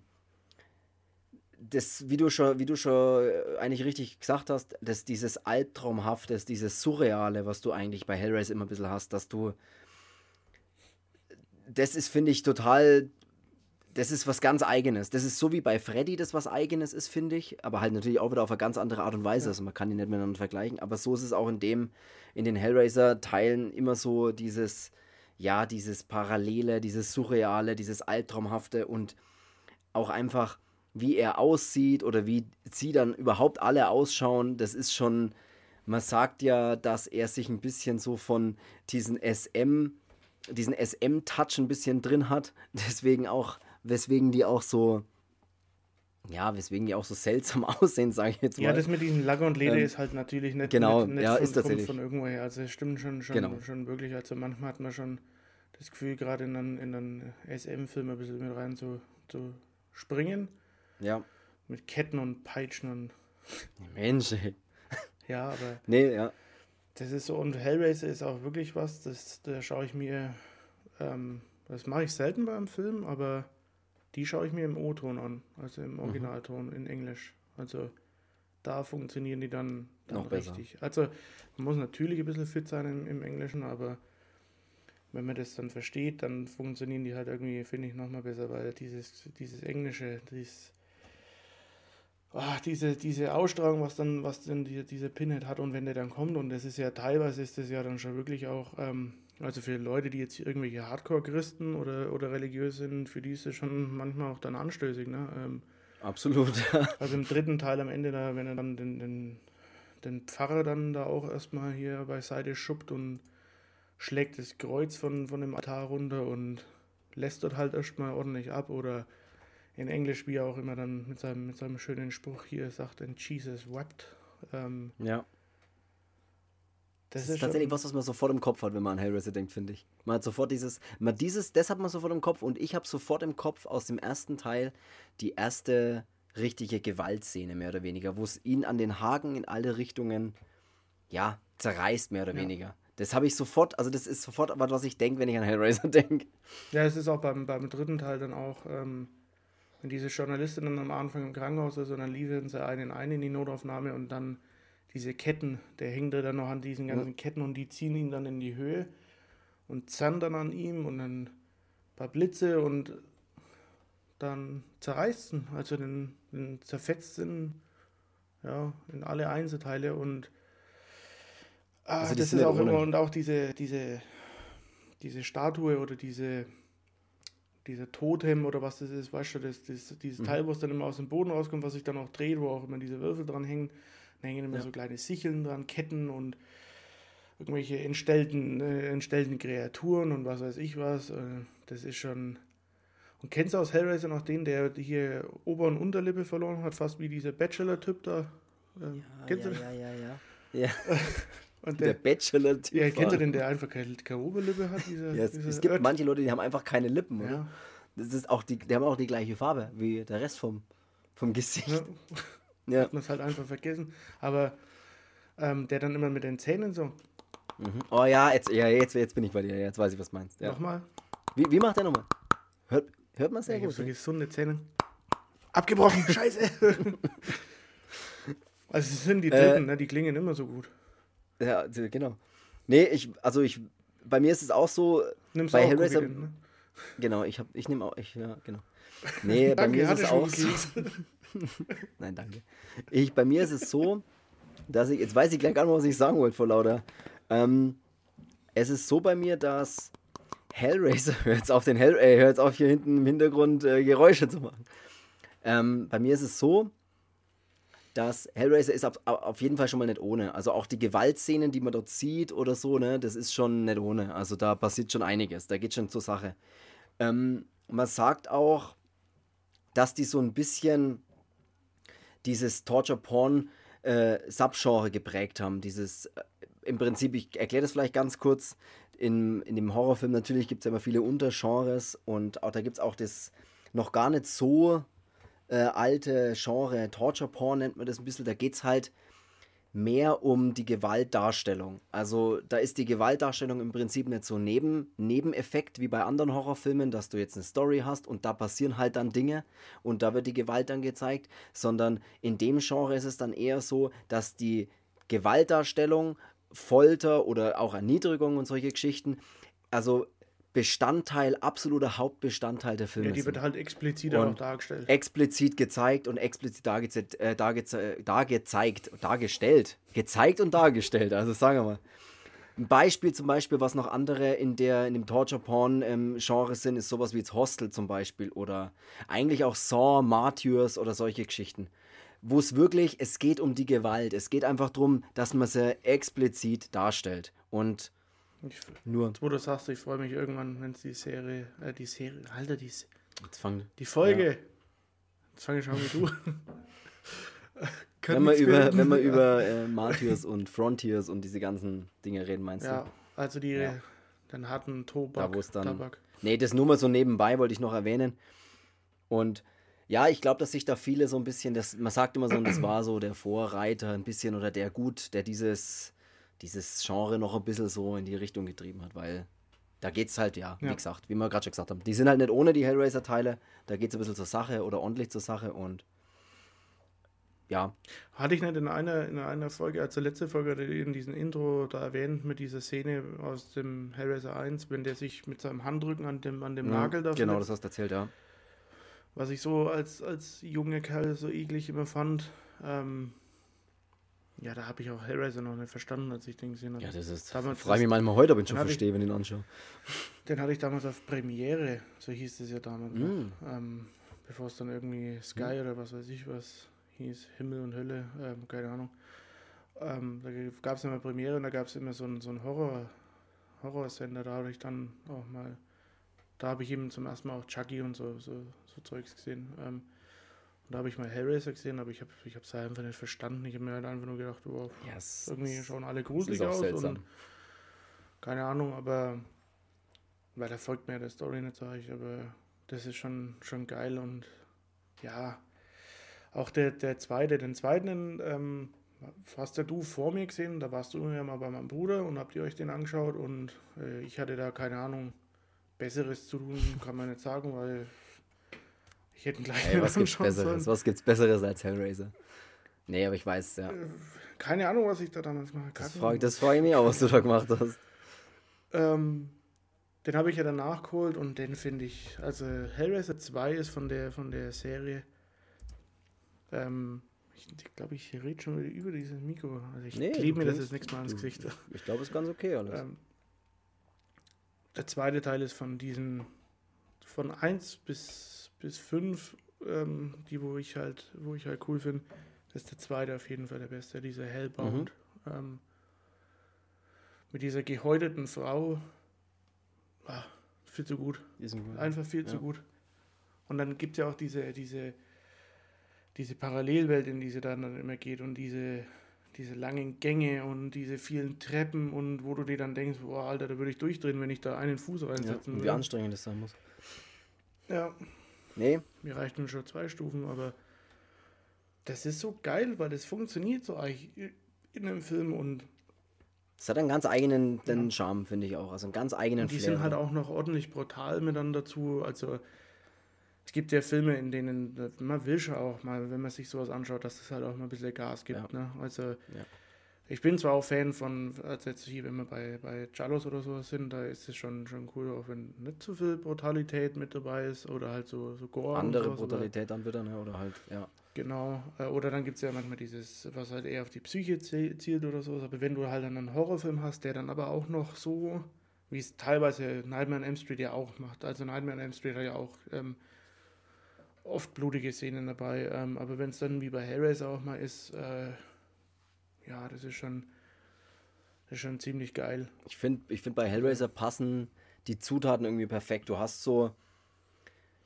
das, wie du schon, wie du schon äh, eigentlich richtig gesagt hast, dass dieses Albtraumhafte, dieses Surreale, was du eigentlich bei Hellraiser immer ein bisschen hast, dass du. Das ist, finde ich, total. Das ist was ganz Eigenes. Das ist so wie bei Freddy, das was Eigenes ist, finde ich. Aber halt natürlich auch wieder auf eine ganz andere Art und Weise. Ja. Also man kann die nicht miteinander vergleichen. Aber so ist es auch in dem, in den Hellraiser-Teilen immer so dieses, ja, dieses Parallele, dieses Surreale, dieses Albtraumhafte und auch einfach wie er aussieht oder wie sie dann überhaupt alle ausschauen, das ist schon, man sagt ja, dass er sich ein bisschen so von diesen SM, diesen SM-Touch ein bisschen drin hat. Deswegen auch, weswegen die auch so, ja, weswegen die auch so seltsam aussehen, sage ich jetzt mal. Ja, das mit diesem Lager und Leder ähm, ist halt natürlich nicht, genau, nicht, nicht ja, von, ist tatsächlich. von irgendwoher. Also es stimmt schon, schon, genau. schon wirklich. Also manchmal hat man schon das Gefühl, gerade in einen, in einen SM-Film ein bisschen mit rein zu, zu springen. Ja. Mit Ketten und Peitschen und. Mensch, ey. Ja, aber. Nee, ja. Das ist so, und Hellraiser ist auch wirklich was, das, da schaue ich mir, ähm, das mache ich selten beim Film, aber die schaue ich mir im O-Ton an, also im mhm. Originalton in Englisch. Also da funktionieren die dann, dann Noch richtig. Besser. Also man muss natürlich ein bisschen fit sein im, im Englischen, aber wenn man das dann versteht, dann funktionieren die halt irgendwie, finde ich, nochmal besser, weil dieses, dieses Englische, dieses oh, diese, diese Ausstrahlung, was dann, was dann die, diese Pinhead hat und wenn der dann kommt, und das ist ja teilweise ist das ja dann schon wirklich auch, ähm, also für Leute, die jetzt irgendwelche Hardcore-Christen oder, oder religiös sind, für die ist das schon manchmal auch dann anstößig, ne? Ähm, Absolut. Also im dritten Teil am Ende, da, wenn er dann den, den, den Pfarrer dann da auch erstmal hier beiseite schuppt und schlägt das Kreuz von, von dem Altar runter und lässt dort halt erstmal ordentlich ab oder in Englisch, wie er auch immer dann mit seinem, mit seinem schönen Spruch hier sagt, and Jesus wept. Ähm, ja. Das, das ist, ist tatsächlich was, was man sofort im Kopf hat, wenn man an Hellraiser denkt, finde ich. Man hat sofort dieses, man dieses, das hat man sofort im Kopf und ich habe sofort im Kopf aus dem ersten Teil die erste richtige Gewaltszene, mehr oder weniger, wo es ihn an den Haken in alle Richtungen, ja, zerreißt, mehr oder ja. weniger. Das habe ich sofort, also das ist sofort aber, was ich denke, wenn ich an Hellraiser denke. Ja, es ist auch beim, beim dritten Teil dann auch, ähm, wenn diese Journalistin dann am Anfang im Krankenhaus ist und dann liefern sie einen ein in die Notaufnahme und dann diese Ketten, der hängt da dann noch an diesen ganzen Ketten und die ziehen ihn dann in die Höhe und zerren dann an ihm und dann ein paar Blitze und dann zerreißt ihn, also den, den zerfetzt in, ja, in alle Einzelteile und ah, also das ist auch immer und auch diese, diese, diese Statue oder diese dieser Totem oder was das ist, weißt du, das, das, dieses mhm. Teil, was dann immer aus dem Boden rauskommt, was sich dann auch dreht, wo auch immer diese Würfel dran hängen, da hängen immer ja. so kleine Sicheln dran, Ketten und irgendwelche entstellten, äh, entstellten Kreaturen und was weiß ich was. Äh, das ist schon, Und kennst du aus Hellraiser noch den, der hier Ober- und Unterlippe verloren hat, fast wie dieser Bachelor-Typ da? Ähm, Ja, kennst ja, du ja, ja, ja. ja. Und Der der, Bachelor-Typ. ja, kennst du war- den, der einfach keine, keine Oberlippe hat? Dieser, Ja, es, dieser es gibt Ört- manche Leute, die haben einfach keine Lippen, oder? Ja. Das ist auch die, die haben auch die gleiche Farbe wie der Rest vom, vom Gesicht. Ja, Ja. hat man es halt einfach vergessen. Aber ähm, der dann immer mit den Zähnen so, Mhm. Oh ja, jetzt, ja jetzt, jetzt bin ich bei dir. Jetzt weiß ich, was du meinst. Ja. nochmal, Wie, wie macht der nochmal? Hört, hört man ja, sehr hab gut. so gesunde Zähne. Abgebrochen, scheiße. also es sind die Äh, dritten, ne? die klingen immer so gut. Ja, genau. Nee, ich, also ich, bei mir ist es auch so, Nimmst bei auch Hellraiser, Cookie, ne? genau, ich hab, ich nehme auch, ich, ja, genau. Nee, bei Danke, mir ist es auch so. nein, danke. Ich, bei mir ist es so, dass ich, jetzt weiß ich gleich gar nicht, was ich sagen wollte vor lauter. Ähm, es ist so bei mir, dass Hellraiser, hör jetzt auf den Hell, äh, hör auf hier hinten im Hintergrund äh, Geräusche zu machen. Ähm, bei mir ist es so, dass Hellraiser ist auf, auf jeden Fall schon mal nicht ohne. Also auch die Gewaltszenen, die man dort sieht oder so, ne, das ist schon nicht ohne. Also da passiert schon einiges, da geht schon zur Sache. Ähm, man sagt auch, dass die so ein bisschen dieses Torture-Porn äh, geprägt haben. Dieses, äh, im Prinzip, ich erkläre das vielleicht ganz kurz, in, in dem Horrorfilm natürlich gibt es ja immer viele Untergenres und auch da gibt es auch das noch gar nicht so äh, alte Genre, Torture Porn nennt man das ein bisschen, da geht es halt mehr um die Gewaltdarstellung. Also da ist die Gewaltdarstellung im Prinzip nicht so neben, Nebeneffekt wie bei anderen Horrorfilmen, dass du jetzt eine Story hast und da passieren halt dann Dinge und da wird die Gewalt dann gezeigt, sondern in dem Genre ist es dann eher so, dass die Gewaltdarstellung, Folter oder auch Erniedrigung und solche Geschichten, also Bestandteil, absoluter Hauptbestandteil der Filme Ja, die wird halt expliziter Und auch dargestellt. explizit gezeigt und explizit dargeze äh, dargeze dargezeigt, dargestellt. Gezeigt und dargestellt, also sagen wir mal. Ein Beispiel zum Beispiel, was noch andere in, der, in dem Torture-Porn-Genre sind, ist sowas wie jetzt Hostel zum Beispiel oder eigentlich auch Saw, Martyrs oder solche Geschichten. Wo es wirklich, es geht um die Gewalt. Es geht einfach darum, dass man sie explizit darstellt. Und Ich, nur, wo du sagst, ich freue mich irgendwann, wenn es die Serie, äh, die Serie, Alter, die, jetzt fangen die Folge. Jetzt fange ich schon wie du. Wenn wir nichts über, werden. wenn wir über äh, Martyrs und Frontiers und diese ganzen Dinge reden, meinst du? Ja, also die, Ja. den harten Tobak. Da, wo es dann- Tabak. Nee, das nur mal so nebenbei wollte ich noch erwähnen. Und ja, ich glaube, dass sich da viele so ein bisschen, das, man sagt immer so, das war so der Vorreiter ein bisschen oder der gut, der dieses, dieses Genre noch ein bisschen so in die Richtung getrieben hat, weil da geht es halt, ja, wie Ja. gesagt, wie wir gerade schon gesagt haben, die sind halt nicht ohne die Hellraiser-Teile, da geht es ein bisschen zur Sache oder ordentlich zur Sache und ja, Hatte ich nicht in einer, in einer Folge, also letzte Folge, in diesem Intro da erwähnt, mit dieser Szene aus dem Hellraiser 1, wenn der sich mit seinem Handrücken an dem, an dem Nagel da genau, das hast du erzählt, ja. Was ich so als, als junger Kerl so eklig immer fand. Ähm, ja, da habe ich auch Hellraiser noch nicht verstanden, als ich den gesehen habe. Ja, das ist, Damals frage mich manchmal heute, ob ich ihn schon hab ich- verstehe, wenn ich ihn anschaue. Den hatte ich damals auf Premiere, so hieß es ja damals. Mm. Ähm, bevor es dann irgendwie Sky oder was weiß ich was hieß, Himmel und Hölle, ähm, keine Ahnung. Ähm, da gab es immer Premiere und da gab es immer so einen so einen Horror, Horrorsender, da habe ich dann auch mal, da habe ich eben zum ersten Mal auch Chucky und so, so, so Zeugs gesehen. Ähm, und da habe ich mal Hellraiser gesehen, aber ich habe ich es einfach nicht verstanden. Ich habe mir halt einfach nur gedacht, wow, Ja, es, irgendwie schauen alle gruselig aus seltsam. und keine Ahnung, aber weil da folgt mir der Story nicht, sage ich, aber das ist schon, schon geil und ja, auch der, der zweite, den zweiten, ähm, hast ja du vor mir gesehen, da warst du ja mal bei meinem Bruder und habt ihr euch den angeschaut und äh, ich hatte da keine Ahnung, Besseres zu tun, kann man nicht sagen, weil ich hätte gleich Ey, was gibt's Besseres? Was gibt's Besseres als Hellraiser? Nee, aber ich weiß, ja. Keine Ahnung, was ich da damals gemacht Das habe. frage das frag ich mich auch, was du da gemacht hast. Ähm, den habe ich ja dann nachgeholt und den finde ich, also Hellraiser 2 ist von der von der Serie. Ähm, ich glaube, ich rede schon wieder über dieses Mikro. Also ich Nee, klebe mir das jetzt nächstes Mal ins Gesicht. Ich glaube, es ist ganz okay alles. Ähm, der zweite Teil ist von diesen von 1 bis, bis 5, ähm, die wo ich halt, wo ich halt cool finde, ist der zweite auf jeden Fall der beste, dieser Hellbound. Ähm, mit dieser gehäuteten Frau. Ah, viel zu gut. Gut. Einfach viel zu Ja. gut. Und dann gibt es ja auch diese, diese, diese Parallelwelt, in die sie dann immer geht und diese, diese langen Gänge und diese vielen Treppen und wo du dir dann denkst, boah, Alter, da würde ich durchdrehen, wenn ich da einen Fuß reinsetzen ja, würde. Wie anstrengend das sein muss. Ja. Nee. Mir reichten schon zwei Stufen, aber das ist so geil, weil das funktioniert so eigentlich in einem Film und es hat einen ganz eigenen ja. Charme, finde ich auch. Also einen ganz eigenen und Die Flair. sind halt auch noch ordentlich brutal mit dann dazu. Also es gibt ja Filme, in denen man will schon auch mal, wenn man sich sowas anschaut, dass es halt auch mal ein bisschen Gas gibt. Ja. Ne? Also ja. Ich bin zwar auch Fan von, also jetzt hier, wenn wir bei, bei Chalos oder sowas sind, da ist es schon, schon cool, auch wenn nicht so viel Brutalität mit dabei ist oder halt so, so Gore. Andere Brutalität dann wieder, ne? oder halt, ja. Genau. Äh, oder dann gibt es ja manchmal dieses, was halt eher auf die Psyche zielt oder sowas. Aber wenn du halt einen Horrorfilm hast, der dann aber auch noch so, wie es teilweise Nightmare on Elm Street ja auch macht. Also Nightmare on Elm Street hat ja auch ähm, oft blutige Szenen dabei. Ähm, aber wenn es dann wie bei Hellraiser auch mal ist, äh, ja, das ist schon, das ist schon ziemlich geil. Ich finde, ich find bei Hellraiser passen die Zutaten irgendwie perfekt. Du hast so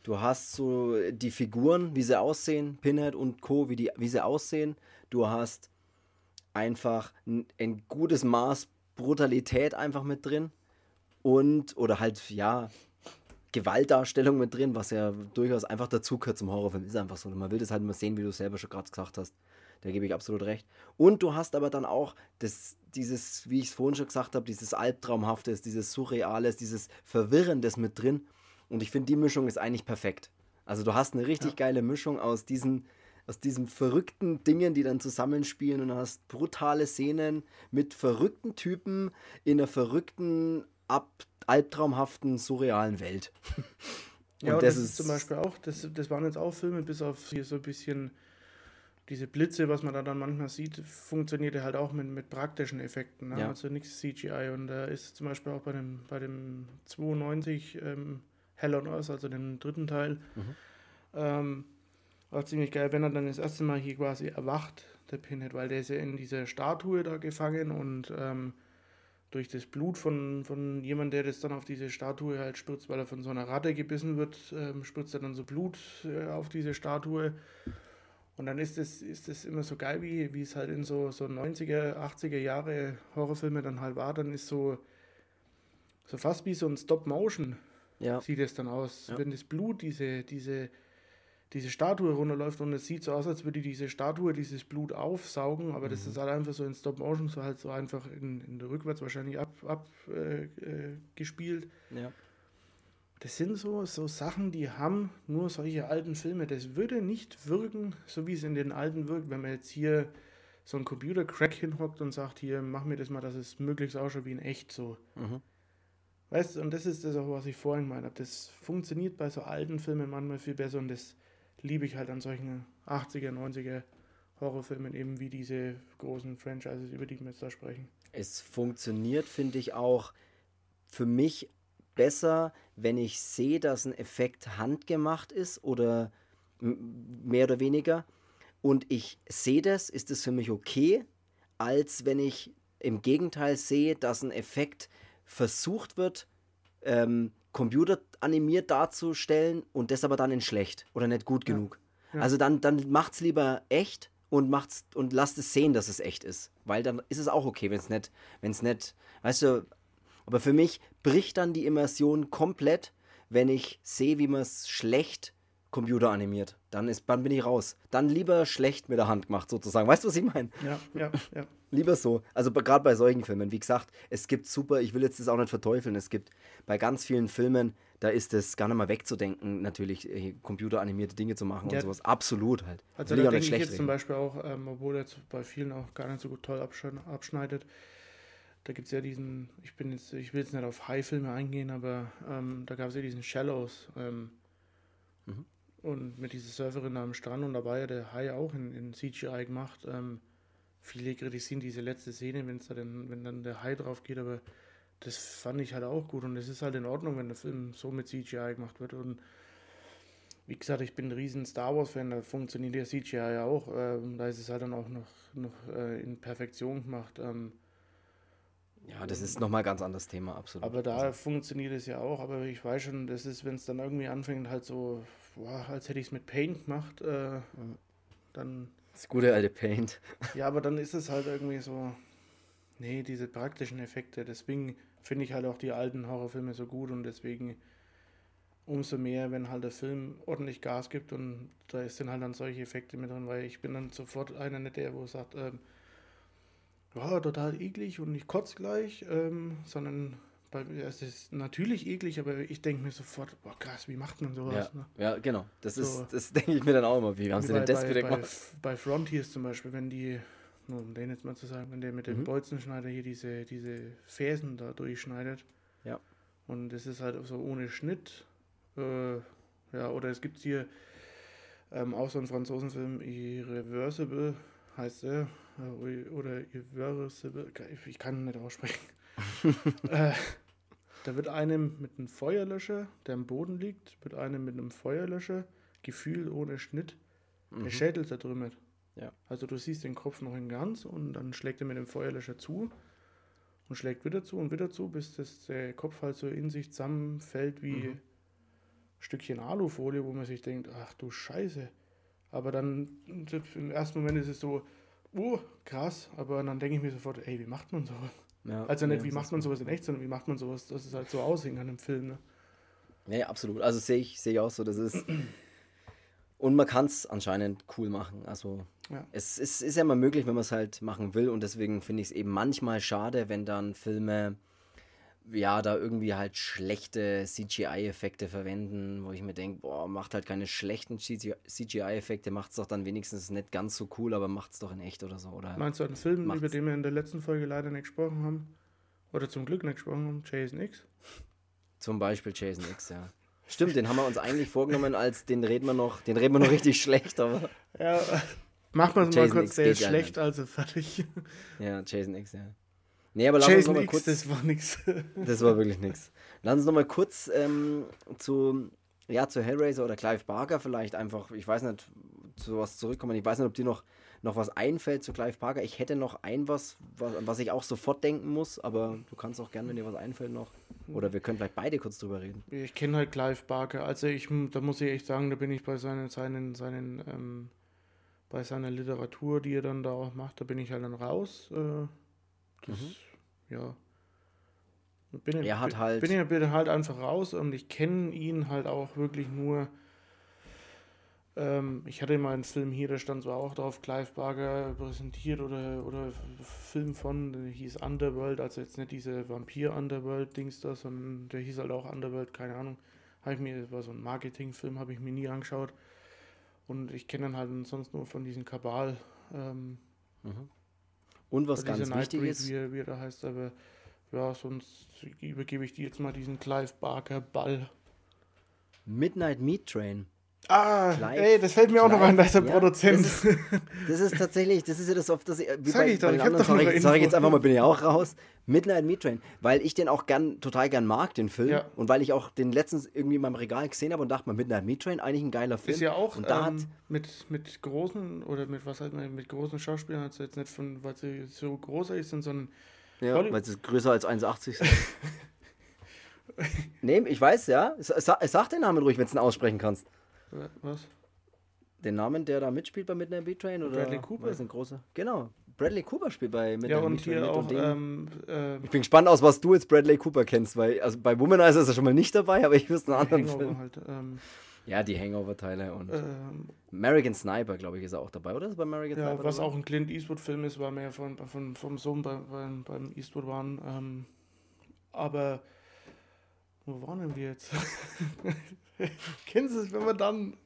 Du hast so die Figuren, wie sie aussehen, Pinhead und Co., wie, die, wie sie aussehen. Du hast einfach ein, ein gutes Maß Brutalität einfach mit drin. Und, oder halt, ja, Gewaltdarstellung mit drin, was ja durchaus einfach dazu gehört zum Horrorfilm. Ist einfach so. Man will das halt mal sehen, wie du selber schon gerade gesagt hast. Da gebe ich absolut recht. Und du hast aber dann auch das, dieses, wie ich es vorhin schon gesagt habe, dieses Albtraumhaftes, dieses Surreales, dieses Verwirrendes mit drin. Und ich finde, die Mischung ist eigentlich perfekt. Also du hast eine richtig ja. geile Mischung aus diesen, aus diesen verrückten Dingen, die dann zusammenspielen und du hast brutale Szenen mit verrückten Typen in einer verrückten, ab, albtraumhaften, surrealen Welt. ja, das, das, ist zum Beispiel auch, das, das waren jetzt auch Filme, bis auf hier so ein bisschen diese Blitze, was man da dann manchmal sieht, funktionierte halt auch mit, mit praktischen Effekten. Ne? Ja. Also nichts CGI. Und da ist zum Beispiel auch bei dem, bei dem 92 ähm, Hell on Earth, also dem dritten Teil. Mhm. Ähm, war ziemlich geil, wenn er dann das erste Mal hier quasi erwacht, der Pinhead, weil der ist ja in dieser Statue da gefangen und ähm, durch das Blut von, von jemandem, der das dann auf diese Statue halt spritzt, weil er von so einer Ratte gebissen wird, ähm, spritzt er dann so Blut äh, auf diese Statue. Und dann ist es ist das immer so geil, wie, wie es halt in so, so 90er, 80er Jahre Horrorfilme dann halt war. Dann ist so, so fast wie so ein Stop-Motion ja. sieht es dann aus. Ja. Wenn das Blut diese, diese, diese Statue runterläuft und es sieht so aus, als würde diese Statue dieses Blut aufsaugen, aber mhm. das ist halt einfach so in Stop Motion, so halt so einfach in, in der Rückwärts wahrscheinlich abgespielt. Ab, äh, äh, ja. Das sind so, so Sachen, die haben nur solche alten Filme. Das würde nicht wirken, so wie es in den alten wirkt, wenn man jetzt hier so einen Computer-Crack hinhockt und sagt, hier, mach mir das mal, dass es möglichst ausschaut wie in echt so. Mhm. Weißt du, und das ist das auch, was ich vorhin gemeint habe. Das funktioniert bei so alten Filmen manchmal viel besser und das liebe ich halt an solchen 80er, 90er Horrorfilmen, eben wie diese großen Franchises, über die wir jetzt da sprechen. Es funktioniert, finde ich, auch für mich besser, wenn ich sehe, dass ein Effekt handgemacht ist oder mehr oder weniger und ich sehe das, ist es für mich okay, als wenn ich im Gegenteil sehe, dass ein Effekt versucht wird, ähm, computeranimiert darzustellen und das aber dann in schlecht oder nicht gut ja. genug. Ja. Also dann, dann macht's lieber echt und macht's und lasst es sehen, dass es echt ist. Weil dann ist es auch okay, wenn es nicht, wenn es nicht, weißt du, aber für mich bricht dann die Immersion komplett, wenn ich sehe, wie man es schlecht computeranimiert. Dann, ist, dann bin ich raus. Dann lieber schlecht mit der Hand gemacht, sozusagen. Weißt du, was ich meine? Ja, ja, ja. lieber so. Also gerade bei solchen Filmen. Wie gesagt, es gibt super, ich will jetzt das auch nicht verteufeln, es gibt bei ganz vielen Filmen, da ist es gar nicht mal wegzudenken, natürlich äh, computeranimierte Dinge zu machen ja. und sowas. Absolut halt. Also da denke ich jetzt reden. zum Beispiel auch, ähm, obwohl jetzt bei vielen auch gar nicht so gut toll abschneidet, da gibt es ja diesen, ich bin jetzt, ich will jetzt nicht auf High-Filme eingehen, aber ähm, da gab es ja diesen Shallows. Ähm, mhm. Und mit dieser Surferin am Strand und da war ja der Hai auch in, in CGI gemacht. Ähm, viele kritisieren diese letzte Szene, wenn's da denn, wenn dann der Hai drauf geht, aber das fand ich halt auch gut und es ist halt in Ordnung, wenn der Film so mit CGI gemacht wird. Und wie gesagt, ich bin ein riesen Star Wars-Fan, da funktioniert der CGI ja auch. Ähm, da ist es halt dann auch noch, noch äh, in Perfektion gemacht. Ähm, Ja, das ist nochmal ein ganz anderes Thema, absolut. Aber da also. funktioniert es ja auch. Aber ich weiß schon, das ist, wenn es dann irgendwie anfängt, halt so, boah, als hätte ich es mit Paint gemacht, äh, dann. Das gute alte Paint. Ja, aber dann ist es halt irgendwie so, nee, diese praktischen Effekte. Deswegen finde ich halt auch die alten Horrorfilme so gut und deswegen umso mehr, wenn halt der Film ordentlich Gas gibt und da sind halt dann solche Effekte mit drin, weil ich bin dann sofort einer nicht der, wo sagt, ähm, ja, total eklig und ich kotze gleich, ähm, sondern bei, es ist natürlich eklig, aber ich denke mir sofort, boah krass, wie macht man sowas? Ja, ne? ja genau. Das so, ist, das denke ich mir dann auch immer, wie haben sie denn das wieder gemacht? Bei, bei Frontiers zum Beispiel, wenn die, um den jetzt mal zu sagen, wenn der mit dem mhm. Bolzenschneider hier diese, diese Fersen da durchschneidet. Ja. Und das ist halt so ohne Schnitt. Äh, ja, oder es gibt hier ähm, auch so einen Franzosenfilm, Irreversible heißt er. Äh, oder Irreversible, ich kann nicht aussprechen. äh, da wird einem mit einem Feuerlöscher, der am Boden liegt, mit einem mit einem Feuerlöscher, Gefühl ohne Schnitt, mhm. der Schädel zertrümmert. Ja. Also du siehst den Kopf noch in ganz und dann schlägt er mit dem Feuerlöscher zu und schlägt wieder zu und wieder zu, bis das, der Kopf halt so in sich zusammenfällt wie mhm. Stückchen Alufolie, wo man sich denkt, ach du Scheiße. Aber dann im ersten Moment ist es so, oh, krass, aber dann denke ich mir sofort, ey, wie macht man sowas? Ja, also nicht, ja, wie macht man sowas in echt, sondern wie macht man sowas, dass es halt so aussehen kann im Film. Ne? Ja, absolut. Also sehe ich, sehe ich auch so, das ist. Und man kann es anscheinend cool machen. Also ja. es, es ist ja immer möglich, wenn man es halt machen will. Und deswegen finde ich es eben manchmal schade, wenn dann Filme ja, da irgendwie halt schlechte CGI-Effekte verwenden, wo ich mir denke, boah, macht halt keine schlechten CGI-Effekte, macht es doch dann wenigstens nicht ganz so cool, aber macht es doch in echt oder so. Oder Meinst du einen Film, über den wir in der letzten Folge leider nicht gesprochen haben? Oder zum Glück nicht gesprochen haben? Jason X? Zum Beispiel Jason X, ja. Stimmt, den haben wir uns eigentlich vorgenommen, als den reden wir noch, den reden wir noch richtig schlecht, aber. Ja, machen wir es mal kurz, X der ist schlecht, also fertig. Ja, Jason X, ja. Nee, aber lass Jason uns noch mal kurz. das war nix. das war wirklich nix. Lass uns noch mal kurz ähm, zu, ja, zu Hellraiser oder Clive Barker vielleicht einfach, ich weiß nicht, zu was zurückkommen. Ich weiß nicht, ob dir noch, noch was einfällt zu Clive Barker. Ich hätte noch ein was, was, was ich auch sofort denken muss, aber du kannst auch gerne, wenn dir was einfällt, noch. Oder wir können vielleicht beide kurz drüber reden. Ich kenne halt Clive Barker. Also ich, da muss ich echt sagen, da bin ich bei seinen, seinen, seinen, ähm, bei seiner Literatur, die er dann da auch macht, da bin ich halt dann raus. Äh, das, mhm. ja. Bin, er hat halt. Bin, bin halt einfach raus und ich kenne ihn halt auch wirklich nur. Ähm, ich hatte mal einen Film hier, da stand zwar auch drauf, Clive Barker präsentiert oder, oder Film von, der hieß Underworld, also jetzt nicht diese Vampir-Underworld-Dings da, sondern der hieß halt auch Underworld, keine Ahnung. Habe ich mir, das war so ein Marketing-Film, habe ich mir nie angeschaut. Und ich kenne ihn halt sonst nur von diesem Kabal. Ähm, mhm. Und was ganz wichtig ist. Wie, wie er da heißt, aber ja, sonst übergebe ich dir jetzt mal diesen Clive Barker Ball. Midnight Meat Train. Ah, Clive, ey, das fällt mir Clive, auch noch ein, dass der ja, Produzent. Das ist, das ist, tatsächlich, das ist ja das oft, das, wie Sag bei, ich doch, ich anderen, sag, ich, sag ich jetzt einfach mal, bin ich auch raus. Midnight Meat Train, weil ich den auch gern, total gern mag, den Film. Ja. Und weil ich auch den letztens irgendwie in meinem Regal gesehen habe und dachte mir, Midnight Meat Train, eigentlich ein geiler Film. Ist ja auch und da ähm, hat, mit, mit großen, oder mit was halt mit großen Schauspielern, also jetzt nicht von, weil sie so groß ist, sondern. Ja, weil sie größer als 1,80 sind. nee, ich weiß, ja. Sag, sag den Namen ruhig, wenn du ihn aussprechen kannst. Was? Den Namen, der da mitspielt bei Midnight Beat Train? Oder Bradley Cooper. ist ein großer. Genau. Bradley Cooper spielt bei Midnight ja, und Beat Train. Auch, und ähm, äh, ich bin gespannt aus, was du jetzt Bradley Cooper kennst, weil also bei Womanizer ist er schon mal nicht dabei, aber ich wüsste einen anderen Film. Halt, ähm, ja, die Hangover-Teile und ähm, American Sniper, glaube ich, ist auch dabei, oder? Ist bei American ja, Sniper was dabei? auch ein Clint Eastwood-Film ist, weil wir ja von, von, vom Sohn bei, bei, beim Eastwood waren. Ähm, aber wo waren wir jetzt? Kennen Sie es, wenn man dann.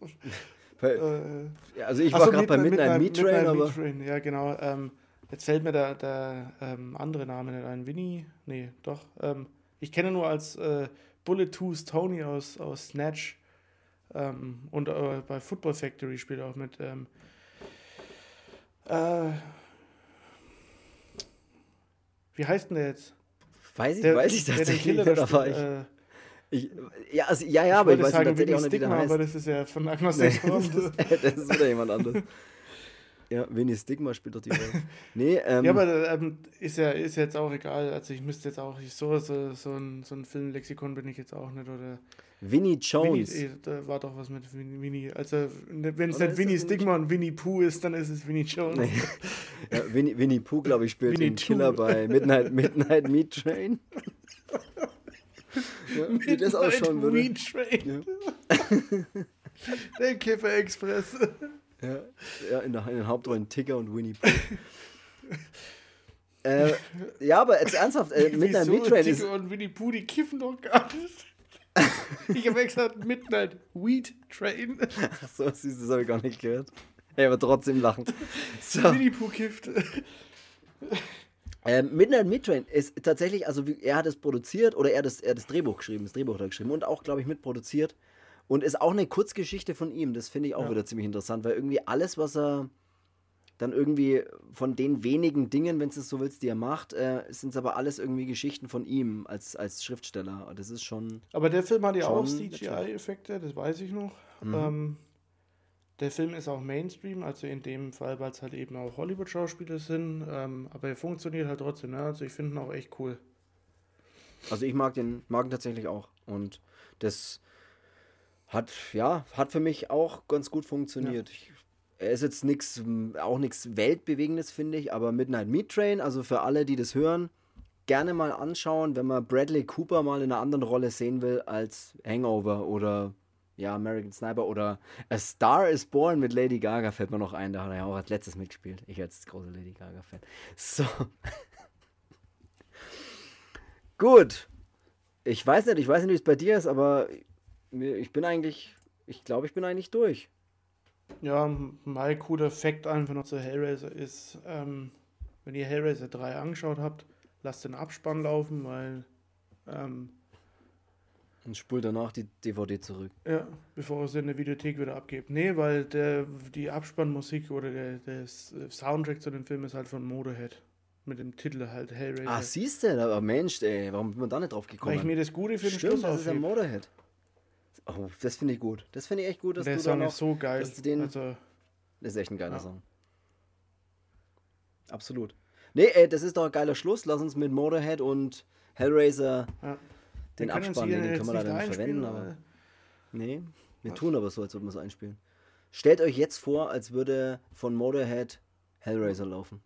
Bei, äh, also ich war so, gerade bei Midnight, Meat Train, Midnight aber. Train, ja, genau. Ähm, jetzt fällt mir der, der ähm, andere Name nicht ein. Winnie? Nee, doch. Ähm, ich kenne nur als äh, Bullet Tooth Tony aus, aus Snatch. Ähm, und äh, bei Football Factory spielt er auch mit. Ähm, äh, wie heißt denn der jetzt? Weiß ich, der, weiß ich tatsächlich nicht. Da war ich. Äh, ich, ja, also, ja, ja, aber ich weiß sagen, tatsächlich auch nicht, wie der heißt. Aber das ist ja von Agnostic nee, das, ist, das ist wieder jemand anderes. Ja, Winnie Stigma spielt doch die Rolle. nee, ähm, Ja, aber ähm, ist ja ist jetzt auch egal. Also ich müsste jetzt auch, ich, so, so, so ein, so ein Filmlexikon bin ich jetzt auch nicht. Oder Winnie Winnie, Jones. eh, da war doch was mit Winnie. Winnie also ne, wenn es Oder nicht Winnie Winnie Stigma und Winnie Pooh ist, dann ist es Winnie Jones. Nee. ja, Winnie, Winnie Pooh, glaube ich, spielt Winnie den Killer bei Midnight, Midnight Meat Train. ja, wie das ausschauen würde. Weed Train. Der Kiffer Express. Ja, ja in, der, in den Hauptrollen Tigger und Winnie Pooh. äh, ja, aber jetzt ernsthaft, äh, Midnight? Meat Train ist. Tigger und Winnie Pooh, die kiffen doch gar nicht. Ich habe gesagt Midnight Weed Train. So, siehst du, das habe ich gar nicht gehört. Ey, aber trotzdem lachen. So. Winnie Pooh kifft. Ähm, Midnight Meat Train ist tatsächlich, also wie, er hat es produziert oder er hat das, er hat das Drehbuch geschrieben, das Drehbuch hat er geschrieben und auch, glaube ich, mitproduziert. Und ist auch eine Kurzgeschichte von ihm. Das finde ich auch Ja. wieder ziemlich interessant, weil irgendwie alles, was er dann irgendwie von den wenigen Dingen, wenn du es so willst, die er macht, äh, sind es aber alles irgendwie Geschichten von ihm als, als Schriftsteller. Das ist schon. Aber der Film hat ja auch CGI-Effekte, das weiß ich noch. Mhm. Ähm, der Film ist auch Mainstream, also in dem Fall, weil es halt eben auch Hollywood-Schauspieler sind. Ähm, aber er funktioniert halt trotzdem. Ne? Also ich finde ihn auch echt cool. Also ich mag den, mag ihn tatsächlich auch. Und das hat, ja, hat für mich auch ganz gut funktioniert. Ich, er ist jetzt nichts, auch nichts Weltbewegendes, finde ich, aber Midnight Meat Train, also für alle, die das hören, gerne mal anschauen, wenn man Bradley Cooper mal in einer anderen Rolle sehen will als Hangover oder ja, American Sniper oder A Star is Born mit Lady Gaga fällt mir noch ein, da hat er ja auch als letztes mitgespielt. Ich als großer Lady Gaga-Fan. So. Gut. Ich weiß nicht, ich weiß nicht, wie es bei dir ist, aber ich bin eigentlich, ich glaube, ich bin eigentlich durch. Ja, mein cooler Fact einfach noch zu Hellraiser ist, ähm, wenn ihr Hellraiser 3 angeschaut habt, lasst den Abspann laufen, weil, ähm, Und spul danach die DVD zurück. ja, bevor ihr sie in der Videothek wieder abgebt. Nee, weil der, die Abspannmusik oder der, der Soundtrack zu dem Film ist halt von Motorhead. Mit dem Titel halt Hellraiser. Ah, siehst du, aber Mensch, ey, warum bin man da nicht drauf weil gekommen? ich mir das Gute für den Stimmt, Schluss das ist ja. Motorhead. Oh, das finde ich gut. Das finde ich echt gut, dass Der du da Song noch... ist so geil. dass den- also, Das ist echt ein geiler Ja. Song. Absolut. Nee, ey, das ist doch ein geiler Schluss. Lass uns mit Motorhead und Hellraiser ja. Den Abspann, den können wir nicht leider nicht verwenden, aber... Nee, wir Was? tun aber so, als würden wir es einspielen. Stellt euch jetzt vor, als würde von Motorhead Hellraiser laufen.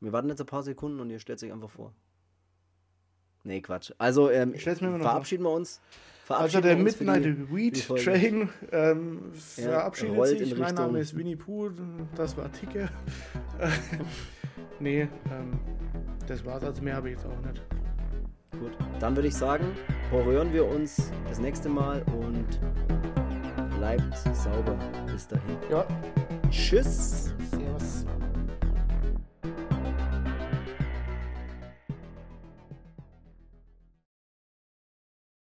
Wir warten jetzt ein paar Sekunden und ihr stellt sich einfach vor. Nee, Quatsch. Also, ähm, Ich stell's mir immer noch verabschieden wir uns. Also Verabschieden der wir uns für die- Midnight die Weed Folge. Train ähm, Ja, verabschiedet sich. in Mein Name ist Winnie Pooh, das war Ticke. nee, ähm, das war's. Also mehr habe ich jetzt auch nicht. Gut. Dann würde ich sagen, horrören wir uns das nächste Mal und bleibt sauber. Bis dahin. Ja, Tschüss. servus.